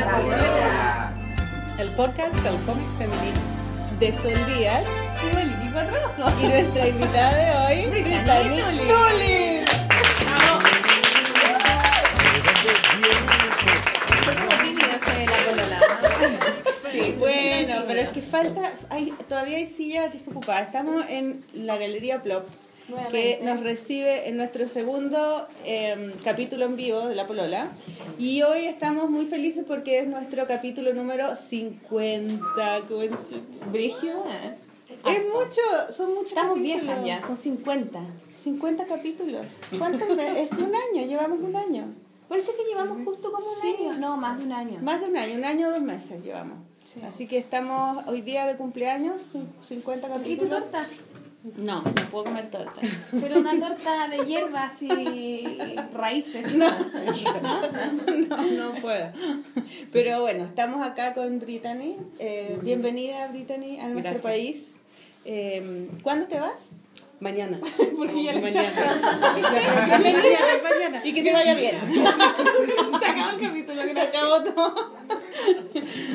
La. El podcast del cómic femenino de Sol Díaz Y Olivia Rojo. y nuestra invitada de hoy, Brittany. Sí, bueno, pero es que falta, hay, todavía hay sillas desocupadas. Estamos en la Galería Plop, que Nuevamente. nos recibe en nuestro segundo eh, capítulo en vivo de La Polola. Y hoy estamos muy felices porque es nuestro capítulo número 50, conchito. Brígido, ¿eh? Es mucho, son muchos Estamos capítulos. viejas ya, son 50. 50 capítulos. ¿Cuántos meses? Es un año, llevamos un año. Parece que llevamos justo como un Sí. año. No, más de un año. Más de un año, un año, dos meses llevamos. Sí. Así que estamos hoy día de cumpleaños, cin- 50 ¿Trajiste capítulos. torta? No, no puedo comer torta. Pero una torta de hierbas y raíces. No. No, no puedo. Pero bueno, estamos acá con Brittany. Eh, bienvenida, Brittany, a nuestro Gracias. país. Eh, ¿Cuándo te vas? Mañana. Porque ya le Mañana. Bienvenida, mañana. Y que te vaya bien. Se acabó el capítulo, Se acabó todo.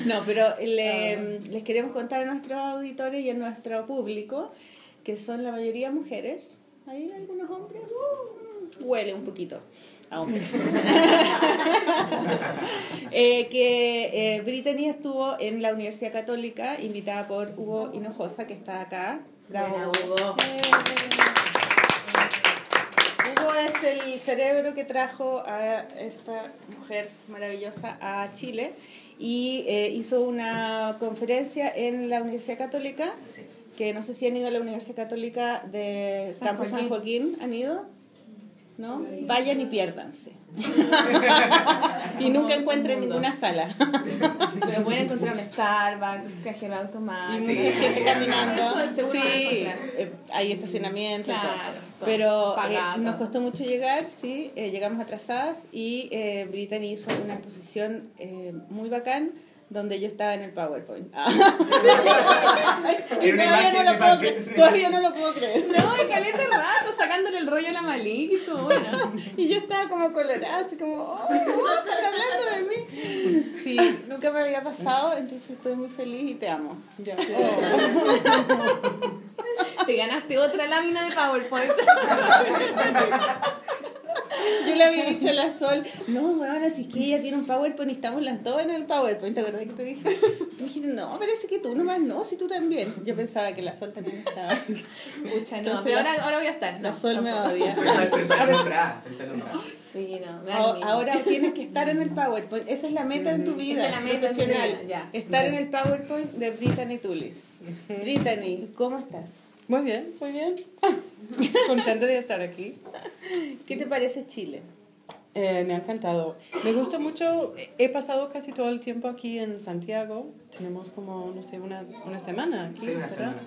No, pero le- les queremos contar a nuestros auditores y a nuestro público que son la mayoría mujeres. ¿Hay algunos hombres? Mm, Huele un poquito a hombres. Eh, que eh, Brittany estuvo en la Universidad Católica invitada por Hugo Hinojosa, que está acá. Bravo, Hugo. Eh, Hugo es el cerebro que trajo a esta mujer maravillosa a Chile y hizo una conferencia en la Universidad Católica, que no sé si han ido a la Universidad Católica de San Campo San Joaquín, ¿han ido? ¿No? Vayan y piérdanse. y nunca encuentren ninguna sala. Pero pueden encontrar un Starbucks, cajero Y automático. mucha gente caminando. Eso sí, eh, hay estacionamiento. y todo. Claro, todo. Pero eh, nos costó mucho llegar, sí, eh, llegamos atrasadas y eh, Brittany hizo una exposición eh, muy bacán donde yo estaba en el PowerPoint. Ah. Todavía, no lo puedo, papel. cre- todavía no lo puedo creer. No, y caleta el rato sacándole el rollo a la Malik y todo, bueno. Y yo estaba como colorada, así como, oh, están hablando de mí. Sí, nunca me había pasado, entonces estoy muy feliz y te amo. Ya. Te ganaste otra lámina de PowerPoint. Yo le había dicho a la Sol, no, bueno, si es que ella tiene un PowerPoint y estamos las dos en el PowerPoint, ¿te acuerdas que te dije? Me dijiste, no, parece que tú nomás no, si tú también. Yo pensaba que la Sol también estaba. Pucha, no, Entonces pero ahora, ahora voy a estar. La no, Sol me odia. Sí, no, me Ahora, tienes que estar en el PowerPoint. Esa es la meta en tu vida es la meta profesional. vida, ya. Estar en el PowerPoint de Brittany Tulis. Brittany, ¿cómo estás? Muy bien, muy bien. Contenta de estar aquí. ¿Qué te parece Chile? Eh, me ha encantado. Me gusta mucho. He pasado casi todo el tiempo aquí en Santiago. Tenemos como, no sé, una, una semana aquí, Sí, una ¿será? semana.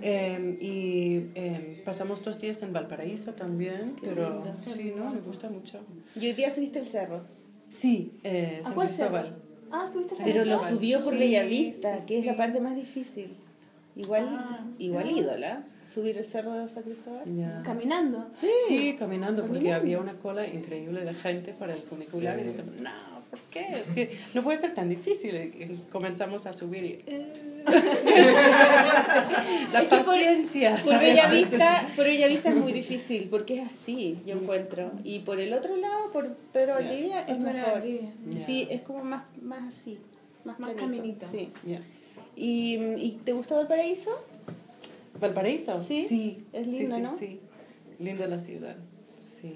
Eh, y eh, pasamos dos días en Valparaíso también, pero sí, ¿no? Me gusta mucho. Y hoy día subiste el cerro. Sí, eh, ¿A San cuál Cristóbal. cerro? Ah, subiste a San Pero lo subió por Sí, Bellavista, sí, que es la parte más difícil. Igual, Ah, igual ídola. Subir el cerro de San Cristóbal. Ya. Caminando. Sí, caminando, porque Caminando. había una cola increíble de gente para el funicular Sí. y decíamos, no, ¿por qué? Es que no puede ser tan difícil. Y comenzamos a subir y... eh. La Es que por- paciencia. Por Bellavista, por Bellavista es muy difícil, porque es así, yo encuentro. Y por el otro lado, por Pedro Ya. Valdivia, es mejor. Sí, es como más, más así. Más, Más caminito. Sí. ¿Y, ¿Y te gustó Valparaíso? ¿Valparaíso? Sí, Sí. es lindo, sí, ¿no? Sí, linda la ciudad. Sí.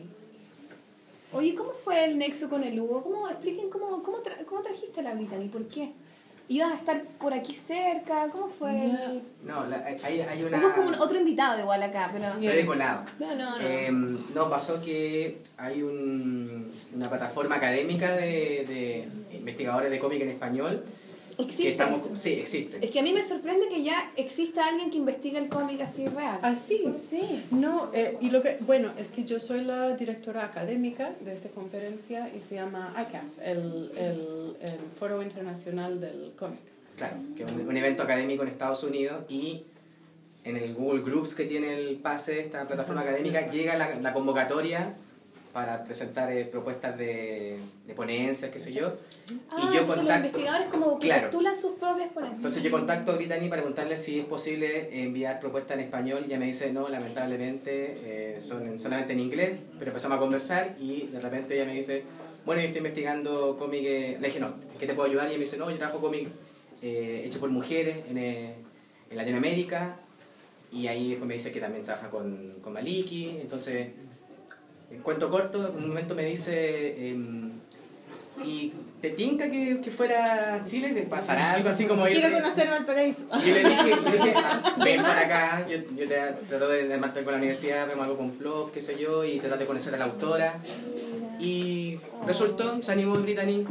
Oye, ¿cómo fue el nexo con el Hugo? ¿Cómo, expliquen cómo, cómo, tra- cómo trajiste a la Brittany? ¿Por qué? ¿Ibas a estar por aquí cerca? ¿Cómo fue? el- No, la- hay, hay una... Hugo es como un otro invitado igual acá, pero... Estoy de colado. No, no, no. Eh, no, pasó que hay un, una plataforma académica de, de investigadores de cómic en español que Existe estamos... eso. Sí, existe. Es que a mí me sorprende que ya exista alguien que investiga el cómic así real. ¿Ah, sí? Sí. No, eh, y lo que, bueno, es que yo soy la directora académica de esta conferencia y se llama ICAF, el, el, el Foro Internacional del Cómic. Claro, que es un, un evento académico en Estados Unidos y en el Google Groups que tiene el pase de esta plataforma académica llega la, la convocatoria para presentar eh, propuestas de, de ponencias, qué sé yo. Ah, y yo entonces los contacto... investigadores como que Claro. postulan sus propias ponencias. Entonces yo contacto a Brittany para preguntarle si es posible enviar propuestas en español y ella me dice no, lamentablemente eh, son en- solamente en inglés, pero empezamos a conversar y de repente ella me dice, bueno, yo estoy investigando cómic, eh", le dije no, ¿qué te puedo ayudar? Y ella me dice, no, yo trabajo cómic eh, hecho por mujeres en, eh, en Latinoamérica y ahí después me dice que también trabaja con, con Maliki, entonces, en cuento corto, en un momento me dice... em, ¿Y te tinca que, que fuera a Chile? ¿Te pasará algo así como ir- Quiero conocer Valparaíso. yo le dije, le dije ven para acá, yo, yo te trato de, de marcar con la universidad, vemos algo con Plop, qué sé yo, y tratar de conocer a la autora. Y resultó, se animó Brittany.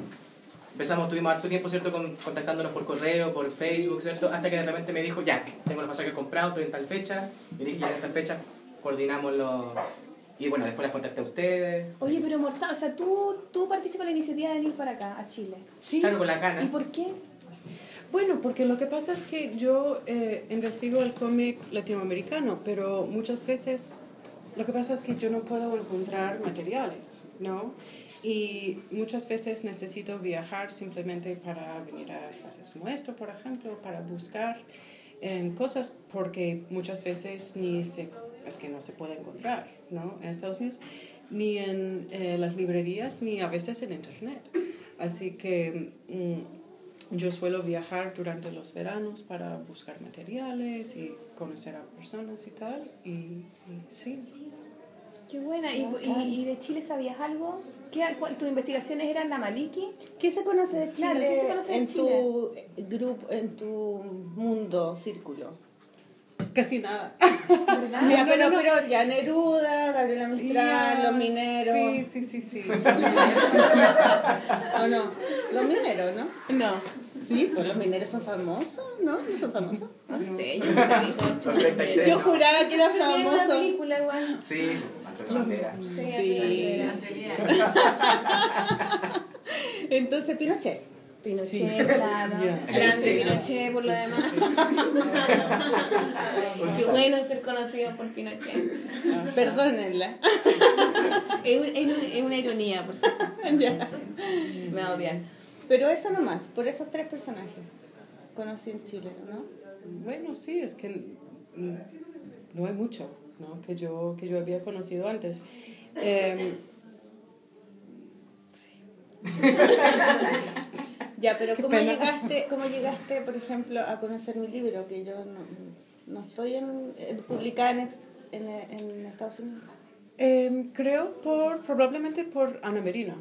Empezamos, tuvimos harto tiempo, ¿cierto?, con, contactándonos por correo, por Facebook, ¿cierto? Hasta que de repente me dijo, ya, tengo los pasajes comprados, estoy en tal fecha. Y dije, ya en esa fecha coordinamos los... Y bueno, después las contacté a ustedes. Oye, pero Mortal, o sea, tú, tú partiste con la iniciativa de venir para acá, a Chile. Sí. Claro, con las ¿Y ganas. por qué? Bueno, porque lo que pasa es que yo eh, investigo el cómic latinoamericano, pero muchas veces lo que pasa es que yo no puedo encontrar materiales, ¿no? Y muchas veces necesito viajar simplemente para venir a espacios como esto, por ejemplo, para buscar eh, cosas, porque muchas veces ni se, es que no se puede encontrar, ¿no? En Estados Unidos, ni en eh, las librerías, ni a veces en Internet. Así que... mm, yo suelo viajar durante los veranos para buscar materiales y conocer a personas y tal. Y, y sí. Qué buena. ¿Y, y, y de Chile sabías algo? ¿Qué, cuál- ¿Tus investigaciones eran la Maliki? ¿Qué se conoce de Chile, Claro, ¿qué se conoce de en Chile? tu grupo, en tu mundo, círculo? Casi nada. ¿Verdad? ya, pero, pero ya Neruda, Gabriela Mistral, los mineros. Sí, sí, sí, sí. ¿O no? Los mineros, ¿no? No, Sí, pues los mineros son famosos, ¿no? ¿No son famosos? no sé, yo idea. Yo juraba que eran famosos. película igual. Sí, Antonio Banderas. Sí, Sí. Entonces, Pinochet. Pinochet, Sí. claro. Ya. Grande Sí. Pinochet por lo Sí, sí, demás. Qué bueno ser conocido por Pinochet. Perdónenla. Es, un- es un- es una ironía, por. Ya. Me odian. Pero eso nomás, por esos tres personajes conocí en Chile, ¿no? Bueno, sí, es que mm, no hay mucho ¿no? que, yo, que yo había conocido antes. Em, Ya, pero ¿cómo pena. llegaste, ¿cómo llegaste, por ejemplo, a conocer mi libro? Que yo no, no estoy en, en- publicada en, en, en Estados Unidos. Em, creo por probablemente por Ana Merino,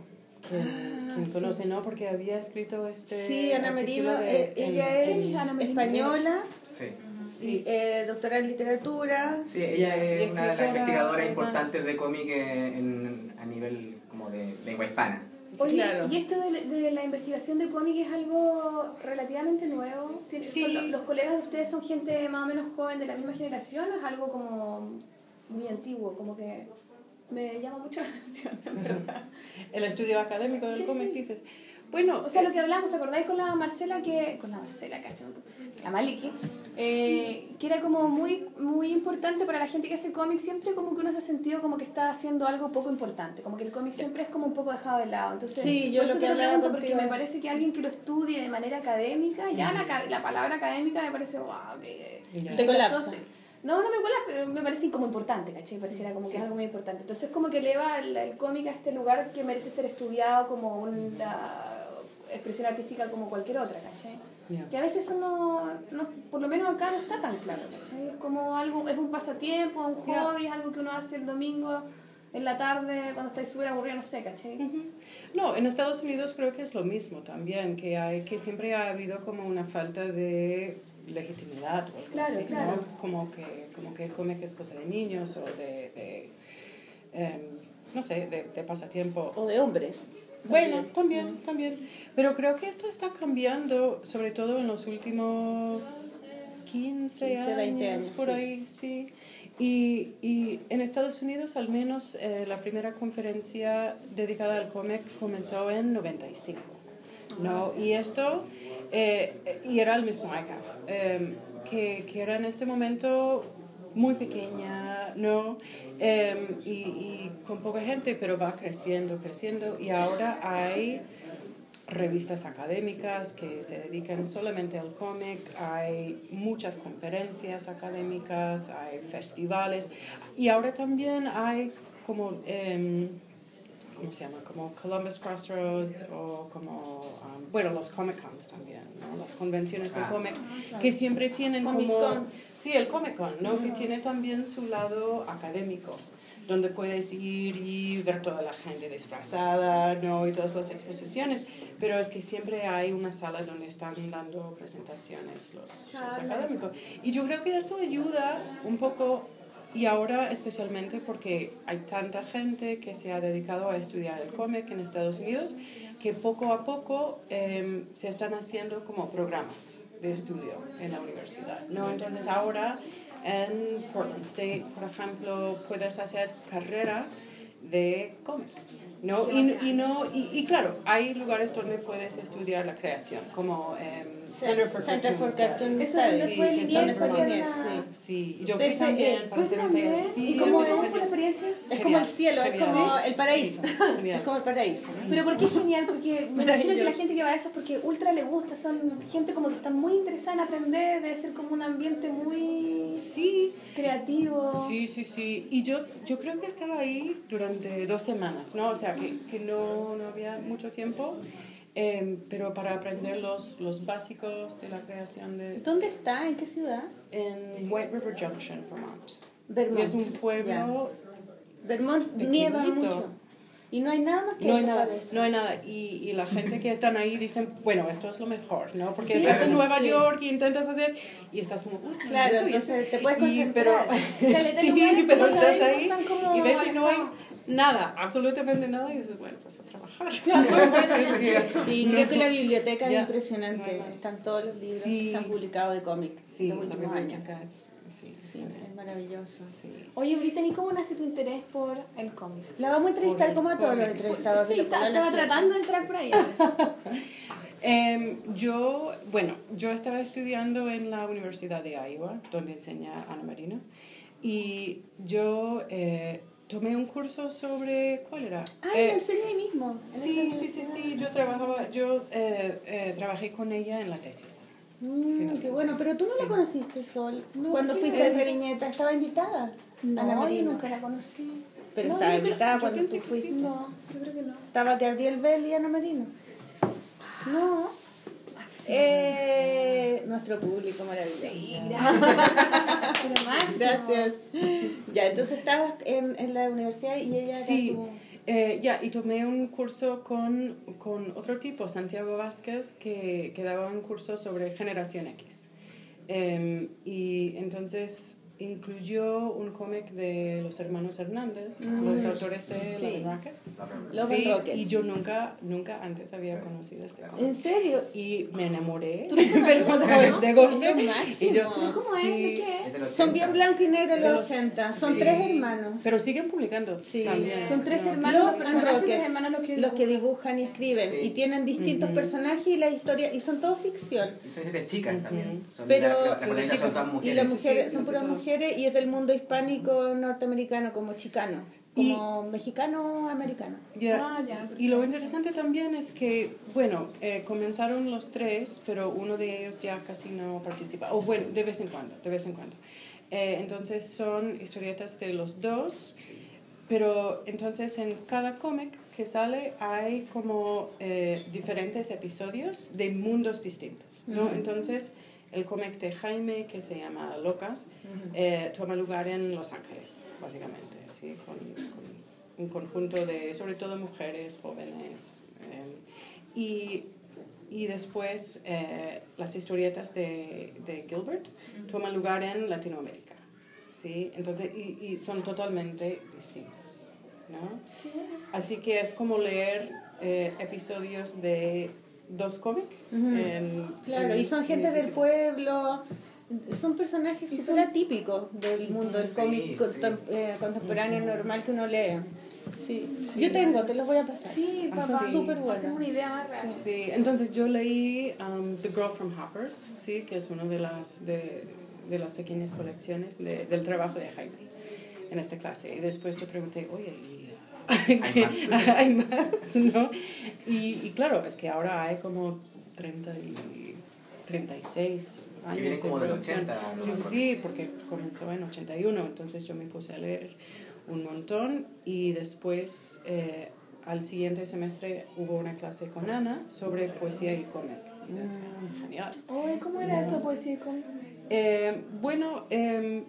quien, Ah, quien sí. conoce, ¿no? Porque había escrito este. Sí, Ana Merino, de- eh, en- ella en- es Ana española, Sí. sí. eh, doctora en literatura. Sí, ella es una de las investigadoras además. importantes de cómic en, a nivel como de lengua hispana. Oye, claro. ¿y esto de, de la investigación de cómic es algo relativamente nuevo? ¿Tiene- Sí. son lo- ¿Los colegas de ustedes son gente más o menos joven de la misma generación o es algo como muy antiguo? Como que me llama mucho la atención, en verdad. El estudio académico del Sí, cómic, sí. dices. Bueno, O sea, eh, lo que hablamos, ¿te acordáis con la Marcela que... Con la Marcela, cacho. La Maliki. eh, que era como muy, muy importante para la gente que hace cómic. Siempre como que uno se ha sentido como que está haciendo algo poco importante. Como que el cómic siempre es como un poco dejado de lado. Entonces, Sí, yo por lo eso que te lo pregunto, porque me parece que alguien que lo estudie de manera académica, ya la, la palabra académica me parece, wow, que... Que Te colapsa. No, no me colapsa, pero me parece como importante, ¿cachai? Pareciera como que es algo muy importante. Entonces, como que eleva el, el cómic a este lugar que merece ser estudiado como una expresión artística como cualquier otra, ¿cachai? Ya. Que a veces eso no, no, por lo menos acá no está tan claro, ¿cachai? Es como algo, es un pasatiempo, un hobby, es algo que uno hace el domingo en la tarde cuando estáis súper aburrido, no sé, ¿cachai? Ujú. No, en Estados Unidos creo que es lo mismo también, que, hay, que siempre ha habido como una falta de legitimidad o algo Claro, así, ¿no? claro. Como que, como que el cómic es cosa de niños o de, de, em, no sé, de, de pasatiempo. O de hombres. Bueno, también, también. Pero creo que esto está cambiando, sobre todo en los últimos 15, 15, 20 años, años, por sí. ahí, sí. Y, y en Estados Unidos, al menos, eh, la primera conferencia dedicada al cómic comenzó en 95. ¿no? Y esto, eh, y era el mismo ICAF, eh, que, que era en este momento muy pequeña, ¿no? Em, y, y con poca gente, pero va creciendo, creciendo. Y ahora hay revistas académicas que se dedican solamente al cómic, hay muchas conferencias académicas, hay festivales y ahora también hay como, em, ¿cómo se llama? Como Columbus Crossroads o como, um, bueno, los Comic Cons también, Las convenciones del Ah. cómic que siempre tienen Comic como... Con. Sí, el Comic Con, ¿no? Que tiene también su lado académico donde puedes ir y ver toda la gente disfrazada, ¿no? Y todas las exposiciones, pero es que siempre hay una sala donde están dando presentaciones los, los académicos. Y yo creo que esto ayuda un poco, y ahora especialmente porque hay tanta gente que se ha dedicado a estudiar el cómic en Estados Unidos, que poco a poco em, se están haciendo como programas de estudio en la universidad, ¿no? Entonces ahora en Portland State, por ejemplo, puedes hacer carrera de cómic. ¿no? Y, no, y, y claro, hay lugares donde puedes estudiar la creación, como em, Center for Center Cartoon for Cartoon Studies. Eso es fue Sí, Vermont. hacer Liniers, una- sí. Sí, yo fui sí, también un también? taller. Sí, ¿Y cómo es esa años. experiencia? Es como el Genial, cielo, es como el paraíso. Es como el paraíso. Pero ¿por qué genial? Porque me imagino que la gente que va a eso es porque ultra le gusta, son gente como que está muy interesada en aprender, debe ser como un ambiente muy Sí, creativo. Sí, sí, sí. Y yo, yo creo que estaba ahí durante dos semanas, ¿no? O sea, que, que no, no había mucho tiempo, em, pero para aprender los, los básicos de la creación de... ¿Dónde está? ¿En qué ciudad? En White River Junction, Vermont. Vermont. Y es un pueblo... Ya. Vermont nieva mucho. Y no hay nada más que No hay eso, nada, no hay nada. Y, y la gente que están ahí dicen, bueno, esto es lo mejor, ¿no? Porque Sí, estás en Nueva sí. York y intentas hacer, y estás como, uy, Claro, y entonces te puedes Y- pero, concentrar. Caleta de sí, pero estás ahí y ves que no hay. Nada, absolutamente nada, y dices, bueno, pues a trabajar. Sí, creo que la biblioteca es Ya, impresionante. no. Están todos los libros Sí. que se han publicado de cómics Sí, los la últimos años. es, sí, Sí, es maravilloso. sí. Oye, Brittany, ¿cómo nace tu interés por el cómic? La vamos a entrevistar Por como a todos los cómic. entrevistados. Sí, estaba tratando de entrar por allá. Em, yo, bueno, yo estaba estudiando en la Universidad de Iowa, donde enseña Ana Marina, y yo eh, tomé un curso sobre, ¿cuál era? Ah, Eh, la enseña ahí mismo. en Sí, sí, sí, sí, yo trabajaba, yo eh, eh, trabajé con ella en la tesis. Mm, qué bueno, pero tú no Sí. la conociste, Sol. No, Cuando ¿quién fuiste es? a Viñeta, ¿estaba invitada? Ana No, yo Marino. nunca la conocí. Pero No, estaba yo creo- invitada cuando tú que fuiste. sí. No, yo creo que no. Estaba Gabriel Bell y Ana Marino. No. Eh, nuestro público maravilloso. Sí, gracias. Gracias. Ya, entonces estabas en, en la universidad y ella Sí, era tu... eh, ya, y tomé un curso con, con otro tipo, Santiago Vázquez, que, que daba un curso sobre generación X. Em, y entonces incluyó un cómic de los hermanos Hernández, los autores de Mm, sí. Love and Rockets. Love and Sí, Rockets. y yo nunca, nunca antes había conocido este cómic. ¿En serio? Y me enamoré, ¿Tú no pero conoces, sabes, no? de golpe. Y yo, ¿Cómo es? sí. ¿De qué? Es de los Son 80. bien blanco y negro De los los- 80. Son sí. tres hermanos. Pero siguen publicando Sí. también. Son tres ¿no? hermanos, Los y Rockets, los hermanos los que los que dibujan y escriben. Sí. Y tienen distintos personajes y la historia. Y son todos ficción. Y son historias chicas también. Son Pero- la- la- las son protagonistas son chicas. todas Y mujeres. las mujeres sí, son puras todo. Mujeres y es del mundo hispánico norteamericano como chicano. Y- Como mexicano americano. Ya. Ah, ya. Y lo interesante también es que, bueno, eh, comenzaron los tres, pero uno de ellos ya casi no participa. O bueno, de vez en cuando, de vez en cuando. Eh, entonces son historietas de los dos, pero entonces en cada cómic que sale hay como eh, diferentes episodios de mundos distintos, ¿no? Ujú. Entonces el cómic de Jaime, que se llama Locas, eh, toma lugar en Los Ángeles, básicamente, ¿sí? con, con un conjunto de, sobre todo mujeres, jóvenes. eh, y, y después eh, las historietas de, de Gilbert toman lugar en Latinoamérica. ¿sí? Entonces, y, y son totalmente distintos. ¿no? Así que es como leer episodios de dos cómics. Ujú. en- Claro, en- y son gente en- del pueblo. Son personajes súper son- atípicos del mundo del Sí, cómic sí. contem- eh, contemporáneo normal que uno lee. Sí. Yo tengo, te los voy a pasar. Sí, Ah, papá. sí. Súper buena. una idea más rara. Sí, entonces yo leí um, The Girl from Hoppers, sí, que es una de las, de, de las pequeñas colecciones de- del trabajo de Jaime. en esta clase. Y después yo pregunté, oye, ¿y Hay más. hay más, ¿no? Y, y claro, es que ahora hay como 30 y 36 años vienen como del producción. 80 los Sí, sí, sí, porque comenzó en 81, entonces yo me puse a leer un montón y después eh, al siguiente semestre hubo una clase con Ana sobre poesía y cómic. "Ah, genial. Oye, ¿cómo era eso, poesía y cómic? Eh, bueno, eh,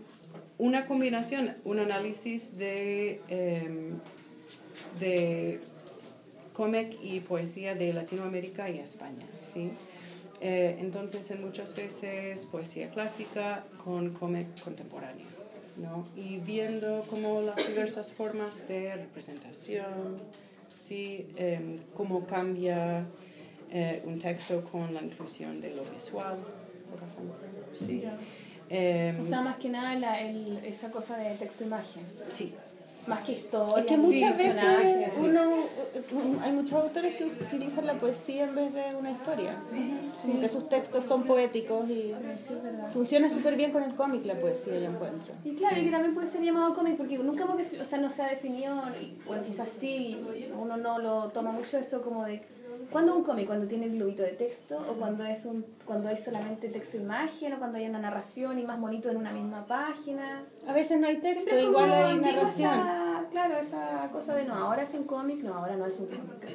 una combinación, un análisis de, eh, de cómic y poesía de Latinoamérica y España, ¿sí? Eh, entonces, en muchas veces poesía clásica con cómic contemporáneo, ¿no? Y viendo como las diversas formas de representación, ¿sí? Em, cómo cambia eh, un texto con la inclusión de lo visual, por ejemplo, ¿sí? Em, O sea, más que nada la, el, esa cosa de texto-imagen. sí. Más que historia. Es que muchas sí, veces sí, sí, sí. uno, hay muchos autores que utilizan la poesía en vez de una historia. Como que sus textos son poéticos y funciona súper bien con el cómic la poesía, yo encuentro. Y claro, y que también puede ser llamado cómic porque nunca hemos o sea, no se ha definido, bueno, quizás sí, uno no lo toma mucho eso como de ¿cuándo un cómic? ¿Cuando tiene el globito de texto? ¿O cuando es un cuando hay solamente texto-imagen? ¿O cuando hay una narración y más bonito en una misma página? A veces no hay texto, es igual como hay narración. esa- claro, esa cosa de no, ahora es un cómic, no, ahora no es un cómic.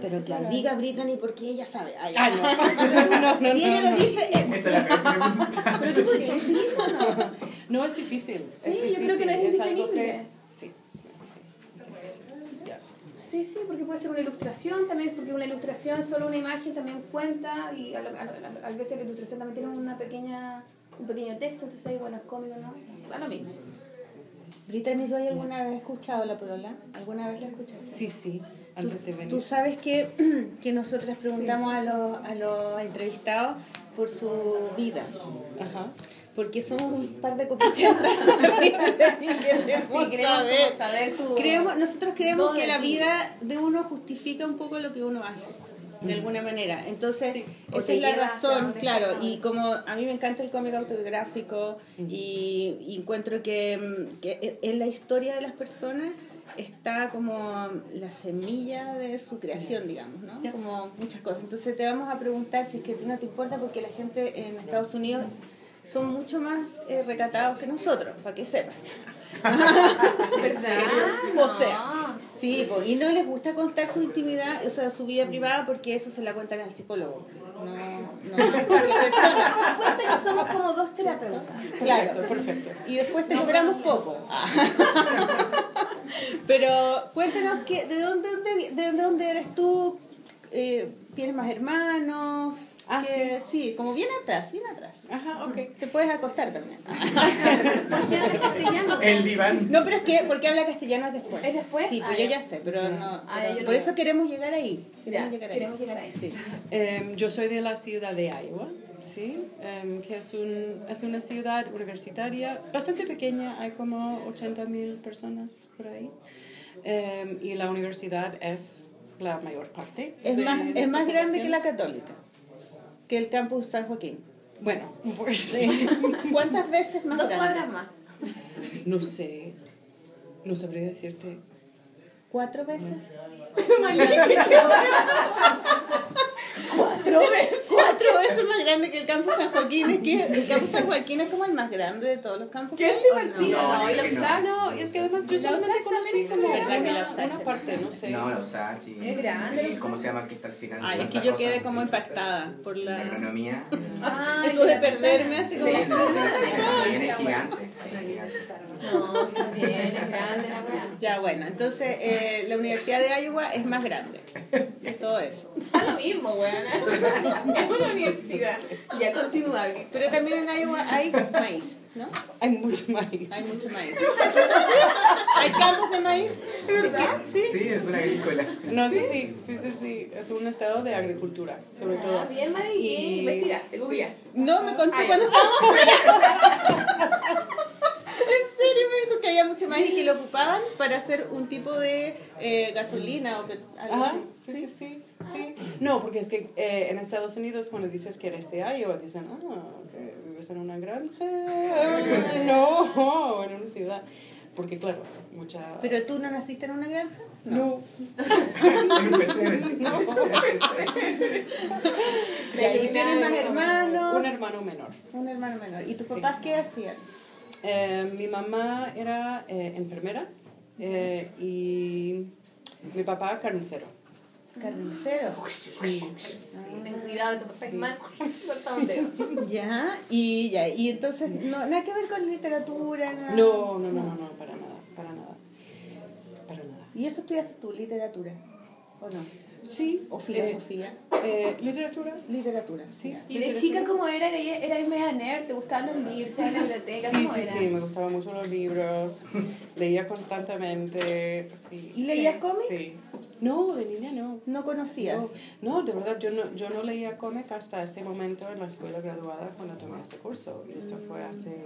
Pero que claro. diga Brittany porque ella sabe. Ay, Ah, no. no, no, si no, ella no. lo dice, es. Esa es la pregunta. Pero tú podrías definirlo, ¿no? No es difícil. Sí, es yo difícil. creo que no es algo indefinible. que- sí, es. Sí, sí, porque puede ser una ilustración también, porque una ilustración, solo una imagen también cuenta y a, lo- a, lo- a veces la ilustración también tiene una pequeña, un pequeño texto, entonces ahí, bueno, es cómico, ¿no? Da lo mismo. Brittany, ¿tú hay alguna vez escuchado la polola? ¿Alguna vez la escuchaste? Sí, sí, antes de venir. Tú sabes que, que nosotras preguntamos a, los, a los entrevistados por su vida. Ajá. Porque somos un par de copichetas. y queremos saber. tu... Creemos, nosotros creemos que la vida de uno justifica un poco lo que uno hace, de alguna manera. Entonces, Sí. Esa es la razón, claro. Y como a mí me encanta el cómic autobiográfico y, y encuentro que, mm, que en la historia de las personas está como la semilla de su creación, digamos, ¿no? Como muchas cosas. Entonces te vamos a preguntar si es que a ti no te importa porque la gente en Estados Unidos son mucho más eh, recatados que nosotros, para que sepan. ¿Verdad? O sea, sí, po, y no les gusta contar su intimidad, o sea, su vida privada, porque eso se la cuentan al psicólogo. No, no. Cuenta que somos como dos terapeutas. Claro, Perfecto. y después te cobramos poco. Pero cuéntanos que, de dónde, vi- de dónde eres tú, Eh, tienes más hermanos, Ah, que, sí. como bien atrás, bien atrás. Ajá, ok. Te puedes acostar también. ¿Por qué habla castellano? El diván. No, pero es que, porque habla castellano es después. ¿Es después? Sí, Ah, pues yo ya. sé, pero no. Ah, pero por eso queremos llegar ahí. Queremos Ya, llegar ahí. queremos llegar ahí. Sí. Em, yo soy de la ciudad de Iowa, ¿sí? Em, que es, un, es una ciudad universitaria bastante pequeña, hay como 80.000 personas por ahí. Em, y la universidad es la mayor parte. Es de más, es más grande que la católica, que el campus San Joaquín. Bueno, pues, Sí. ¿Cuántas veces más Dos grande? cuadras más. no sé, no sabría decirte. ¿Cuatro veces? Cuatro veces. Cuatro veces más grande que el campus San Joaquín. Es que el campus San Joaquín es como el más grande de todos los campus. ¿Qué que es hay, de ¿o Valpino? no? No, No, y es la que no. USACH. No, es que además yo La solamente conocí es como como ¿Verdad que la una, es parte, no sé. No, la USACH y, Es grande, y ¿Cómo se llama que está al final? Ay, es que yo quedé como impactada por La agronomía. Eso de perderme así Sí, como... es gigante. es. No, también es grande la. Ya, bueno, entonces eh, la Universidad de Iowa es más grande que todo eso. Da lo mismo, weón. Es una universidad. Ya continúa. Pero también en Iowa hay maíz, ¿no? Hay mucho maíz. Hay mucho maíz. ¿Hay campos de maíz? ¿Verdad? Sí. Sí, es una agrícola. No, sí, sí, sí, sí, sí. Es un estado de agricultura, sobre todo. Ah, bien, Mari, Y- investigaste, sí. bien. No, me contó Ah, cuando estábamos. En serio me dijo que había mucho maíz y que lo ocupaban para hacer un tipo de eh, gasolina o algo Ajá, así. sí, sí, sí, sí. No, porque es que eh, en Estados Unidos cuando dices que eres de Iowa, dicen, ah, que vives en una granja. No, en una ciudad. porque claro, mucha... ¿Pero tú no naciste en una granja? no, En un pesebre. no. ¿Y tienes más hermanos? Un hermano menor. Un hermano menor. ¿Y tus Sí. papás qué hacían? Eh, mi mamá era eh, enfermera eh, y mi papá carnicero. Carnicero. Sí. Ten cuidado, te pasas mal. Corta un dedo. Ya, y ya, y entonces no, nada que ver con literatura, nada. No, no, no, no, no, para nada, para nada. Para nada. ¿Y eso estudiaste tú, literatura? ¿O no? Sí. ¿O filosofía? Eh, eh, literatura. literatura. Sí. ¿Y de chica cómo era? ¿Eras era media nerd? ¿Te gustaban los libros? ¿Estabas en la biblioteca? Sí, ¿Cómo sí, era? sí, me gustaban mucho los libros, leía constantemente. Sí, ¿Y leías sí, cómics? Sí. No, de niña no. ¿No conocías? No, no, de verdad, yo no, yo no leía cómic hasta este momento en la escuela graduada cuando tomé este curso. Y esto fue hace,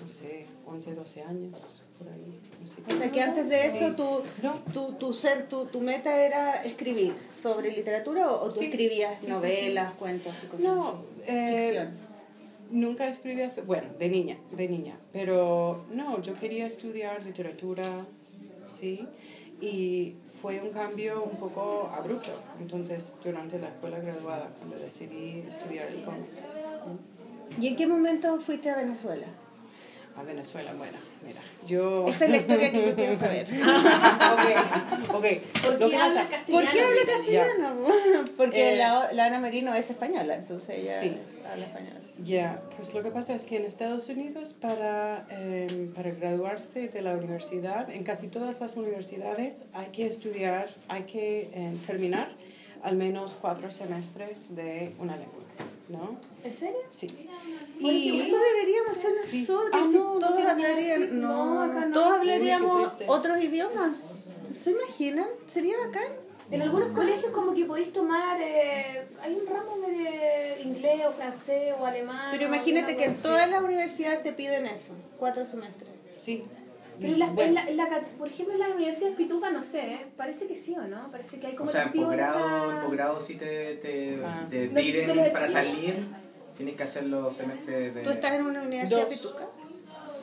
no sé, 11, 12 años, por ahí. Así O sea que antes de eso Sí. tu, No. tu, tu, ser, tu, tu meta era escribir sobre literatura o, o tú Sí. escribías sí, novelas, cuentos y cosas No, así? eh, Ficción. Nunca escribí, bueno, de niña, de niña, pero no, yo quería estudiar literatura, sí, y fue un cambio un poco abrupto. Entonces, durante la escuela graduada, cuando decidí estudiar el cómic ¿Y en qué momento fuiste a Venezuela? A Venezuela, bueno, mira, yo... Esa es la historia que yo quiero saber. ok, ok. ¿Por Lo qué pasa- castellano? ¿Por qué habla Mira? castellano? Porque Eh, la, la Ana Merino es española, entonces ella Sí. es- habla español. Ya, pues lo que pasa es que en Estados Unidos para, em, para graduarse de la universidad, en casi todas las universidades hay que estudiar, hay que em, terminar al menos cuatro semestres de una lengua, ¿no? ¿En serio? Sí. Y eso deberíamos hacer Sí. nosotros. Ah, si no, no todos hablarían, no, no, acá no. todos hablaríamos otros idiomas. ¿Se imaginan? Sería bacán. En algunos colegios como que podéis tomar, eh, hay un ramo de inglés o francés o alemán. Pero o imagínate que en todas las universidades te piden eso, cuatro semestres. Sí. Pero en la, Bueno, en la- en la por ejemplo, en las universidades pituca, no sé, ¿eh? parece que sí o no, parece que hay O como sea, en posgrado, esa- en posgrado sí te, te, Ah. te No sé si te piden para salir, tienes que hacer los semestres de ¿Tú estás en una universidad Dos. pituca?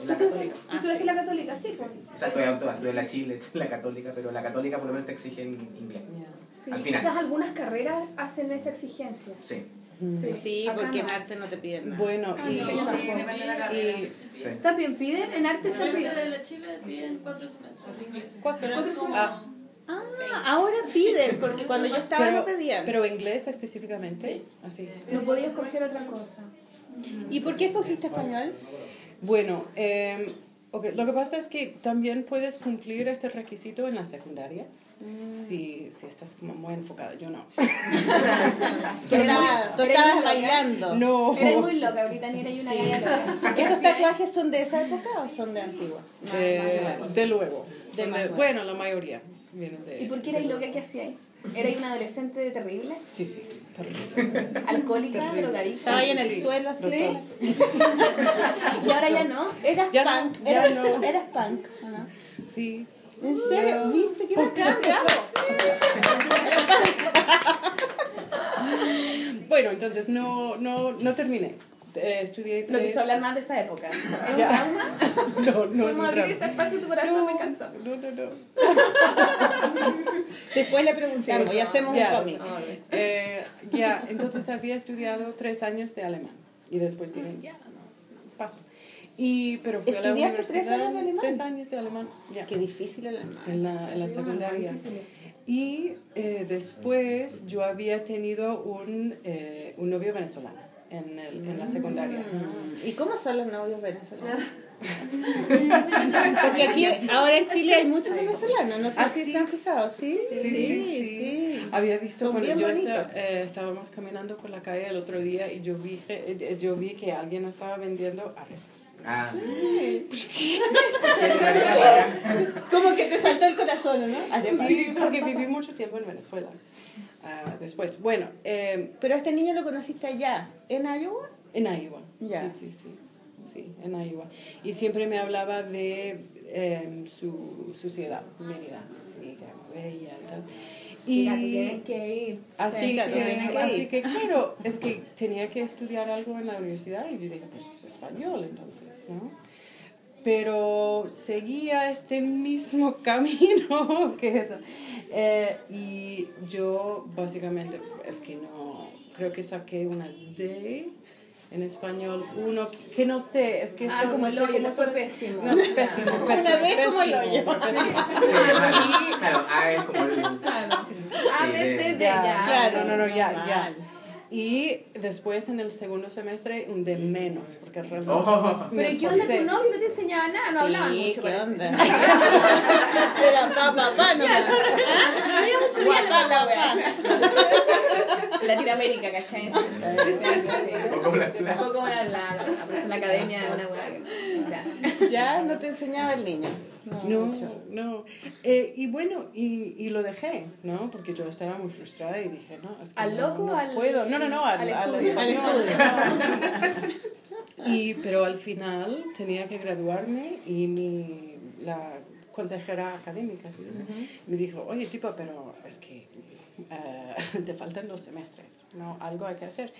en la católica. ¿Tú estudiaste la católica? Sí, pues. O sea, estoy auto, estudié la Chile, estudié la católica, pero la católica por lo menos te exigen inglés. ya. Sí, Al final. Quizás algunas carreras hacen esa exigencia. Sí, Sí, Sí, porque no. en arte no te piden nada. Bueno, Ah, y, no, Sí, depende de la carrera. y sí. ¿También piden? En arte está Normalmente piden. de la Chile piden cuatro semestres. Cuatro. Cuatro es como- Ah. Ah, ahora piden, porque cuando yo estaba pero, no pedían. pero inglés específicamente, así. No podía escoger otra cosa. ¿Y por qué escogiste español? Bueno, eh, ok, lo que pasa es que también puedes cumplir este requisito en la secundaria. Si, si estás como muy enfocada, yo no. Tú Eres estabas, eres loca. bailando. No. Eres muy loca, Britannia, y una galla loca. ¿Esos tatuajes son de esa época o son de antiguos? De, de luego. De de- bueno, la mayoría vienen de. ¿Y por qué erais loca? ¿Qué hacíais? ¿Erais una adolescente terrible? Sí, sí, terrible. ¿Alcohólica? Terrible. ¿Drogadicta? Estaba ahí en Sí, el sí, suelo así. dos. ¿Y ahora ya no? Eras Ya no, punk. ya eras, no. eras punk. ¿o no? Sí. ¿En serio? ¿Viste qué bacán? Bravo. Bueno, entonces no, no, no terminé. Eh, estudié No tres- quiso hablar más de esa época. ¿Es un trauma? No, no Podemos abrir ese espacio en tu corazón, no, me encantó. No, no, no. Después le preguntamos y hacemos Ya. un cómic. Eh, ya, entonces había estudiado tres años de alemán. Y después dije, ya, no, paso. Y, pero fui a la ¿Estudiaste tres universidad. años de alemán? Tres años de alemán, ya. Qué difícil el alemán. En la, en la secundaria. Y eh, después yo había tenido un, eh, un novio venezolano en, el, en la secundaria. Mm. ¿Y cómo son los novios venezolanos? Porque aquí, ahora en Chile hay muchos venezolanos, no sé Ah, si sí. se han fijado, ¿sí? Sí, sí, sí. Había visto Son cuando yo esta- eh, estábamos caminando por la calle el otro día y yo vi que, eh, yo vi que alguien estaba vendiendo arepas. Ah, sí. Como que te saltó el corazón, ¿no? Así. Sí, porque viví mucho tiempo en Venezuela. Ah, después, bueno, eh, Pero a este niño lo conociste allá, en Iowa. en Iowa. Ya. Sí, sí, sí. Sí, en Iowa. Y siempre me hablaba de eh, su, su ciudad, Mérida. Sí, que era muy bella y tal. Y tienes que ir. Así que, que así que, claro, es que tenía que estudiar algo en la universidad y yo dije, pues español entonces, ¿no? pero seguía este mismo camino que eso. Eh, y yo básicamente, es que no, creo que saqué una D en español, uno que no sé, es que Ah, esto como no el sé hoyo, te fue pésimo. No, pésimo, pésimo. Una D como el pésimo, hoyo. pésimo. Sí, claro, claro, A es como el... Claro. A, B, C, D, Ya, claro, no, no, ya, normal. ya. Y después en el segundo semestre un de menos, porque realmente Oh. Pero ¿qué onda tu novio? No te enseñaba nada, no hablaban Sí, mucho. ¿qué onda? Era pa, pa, pa, no No había mucho diálogo. Latinoamérica, ¿cachai? Sí, sí, sí. O como la- Un poco como la, la, la persona academia de una sea. Ya no te enseñaba el niño. No, No, mucho. no. Eh, y bueno, y, y lo dejé, ¿no? Porque yo estaba muy frustrada y dije, no, es que ¿Al no, loco no al- puedo. No, no, no, al, al al estudio? español, Al no. Y, pero al final tenía que graduarme y mi, la consejera académica ¿sí? me dijo, oye, tipo, pero es que eh, te faltan dos semestres, ¿no? Algo hay que hacer.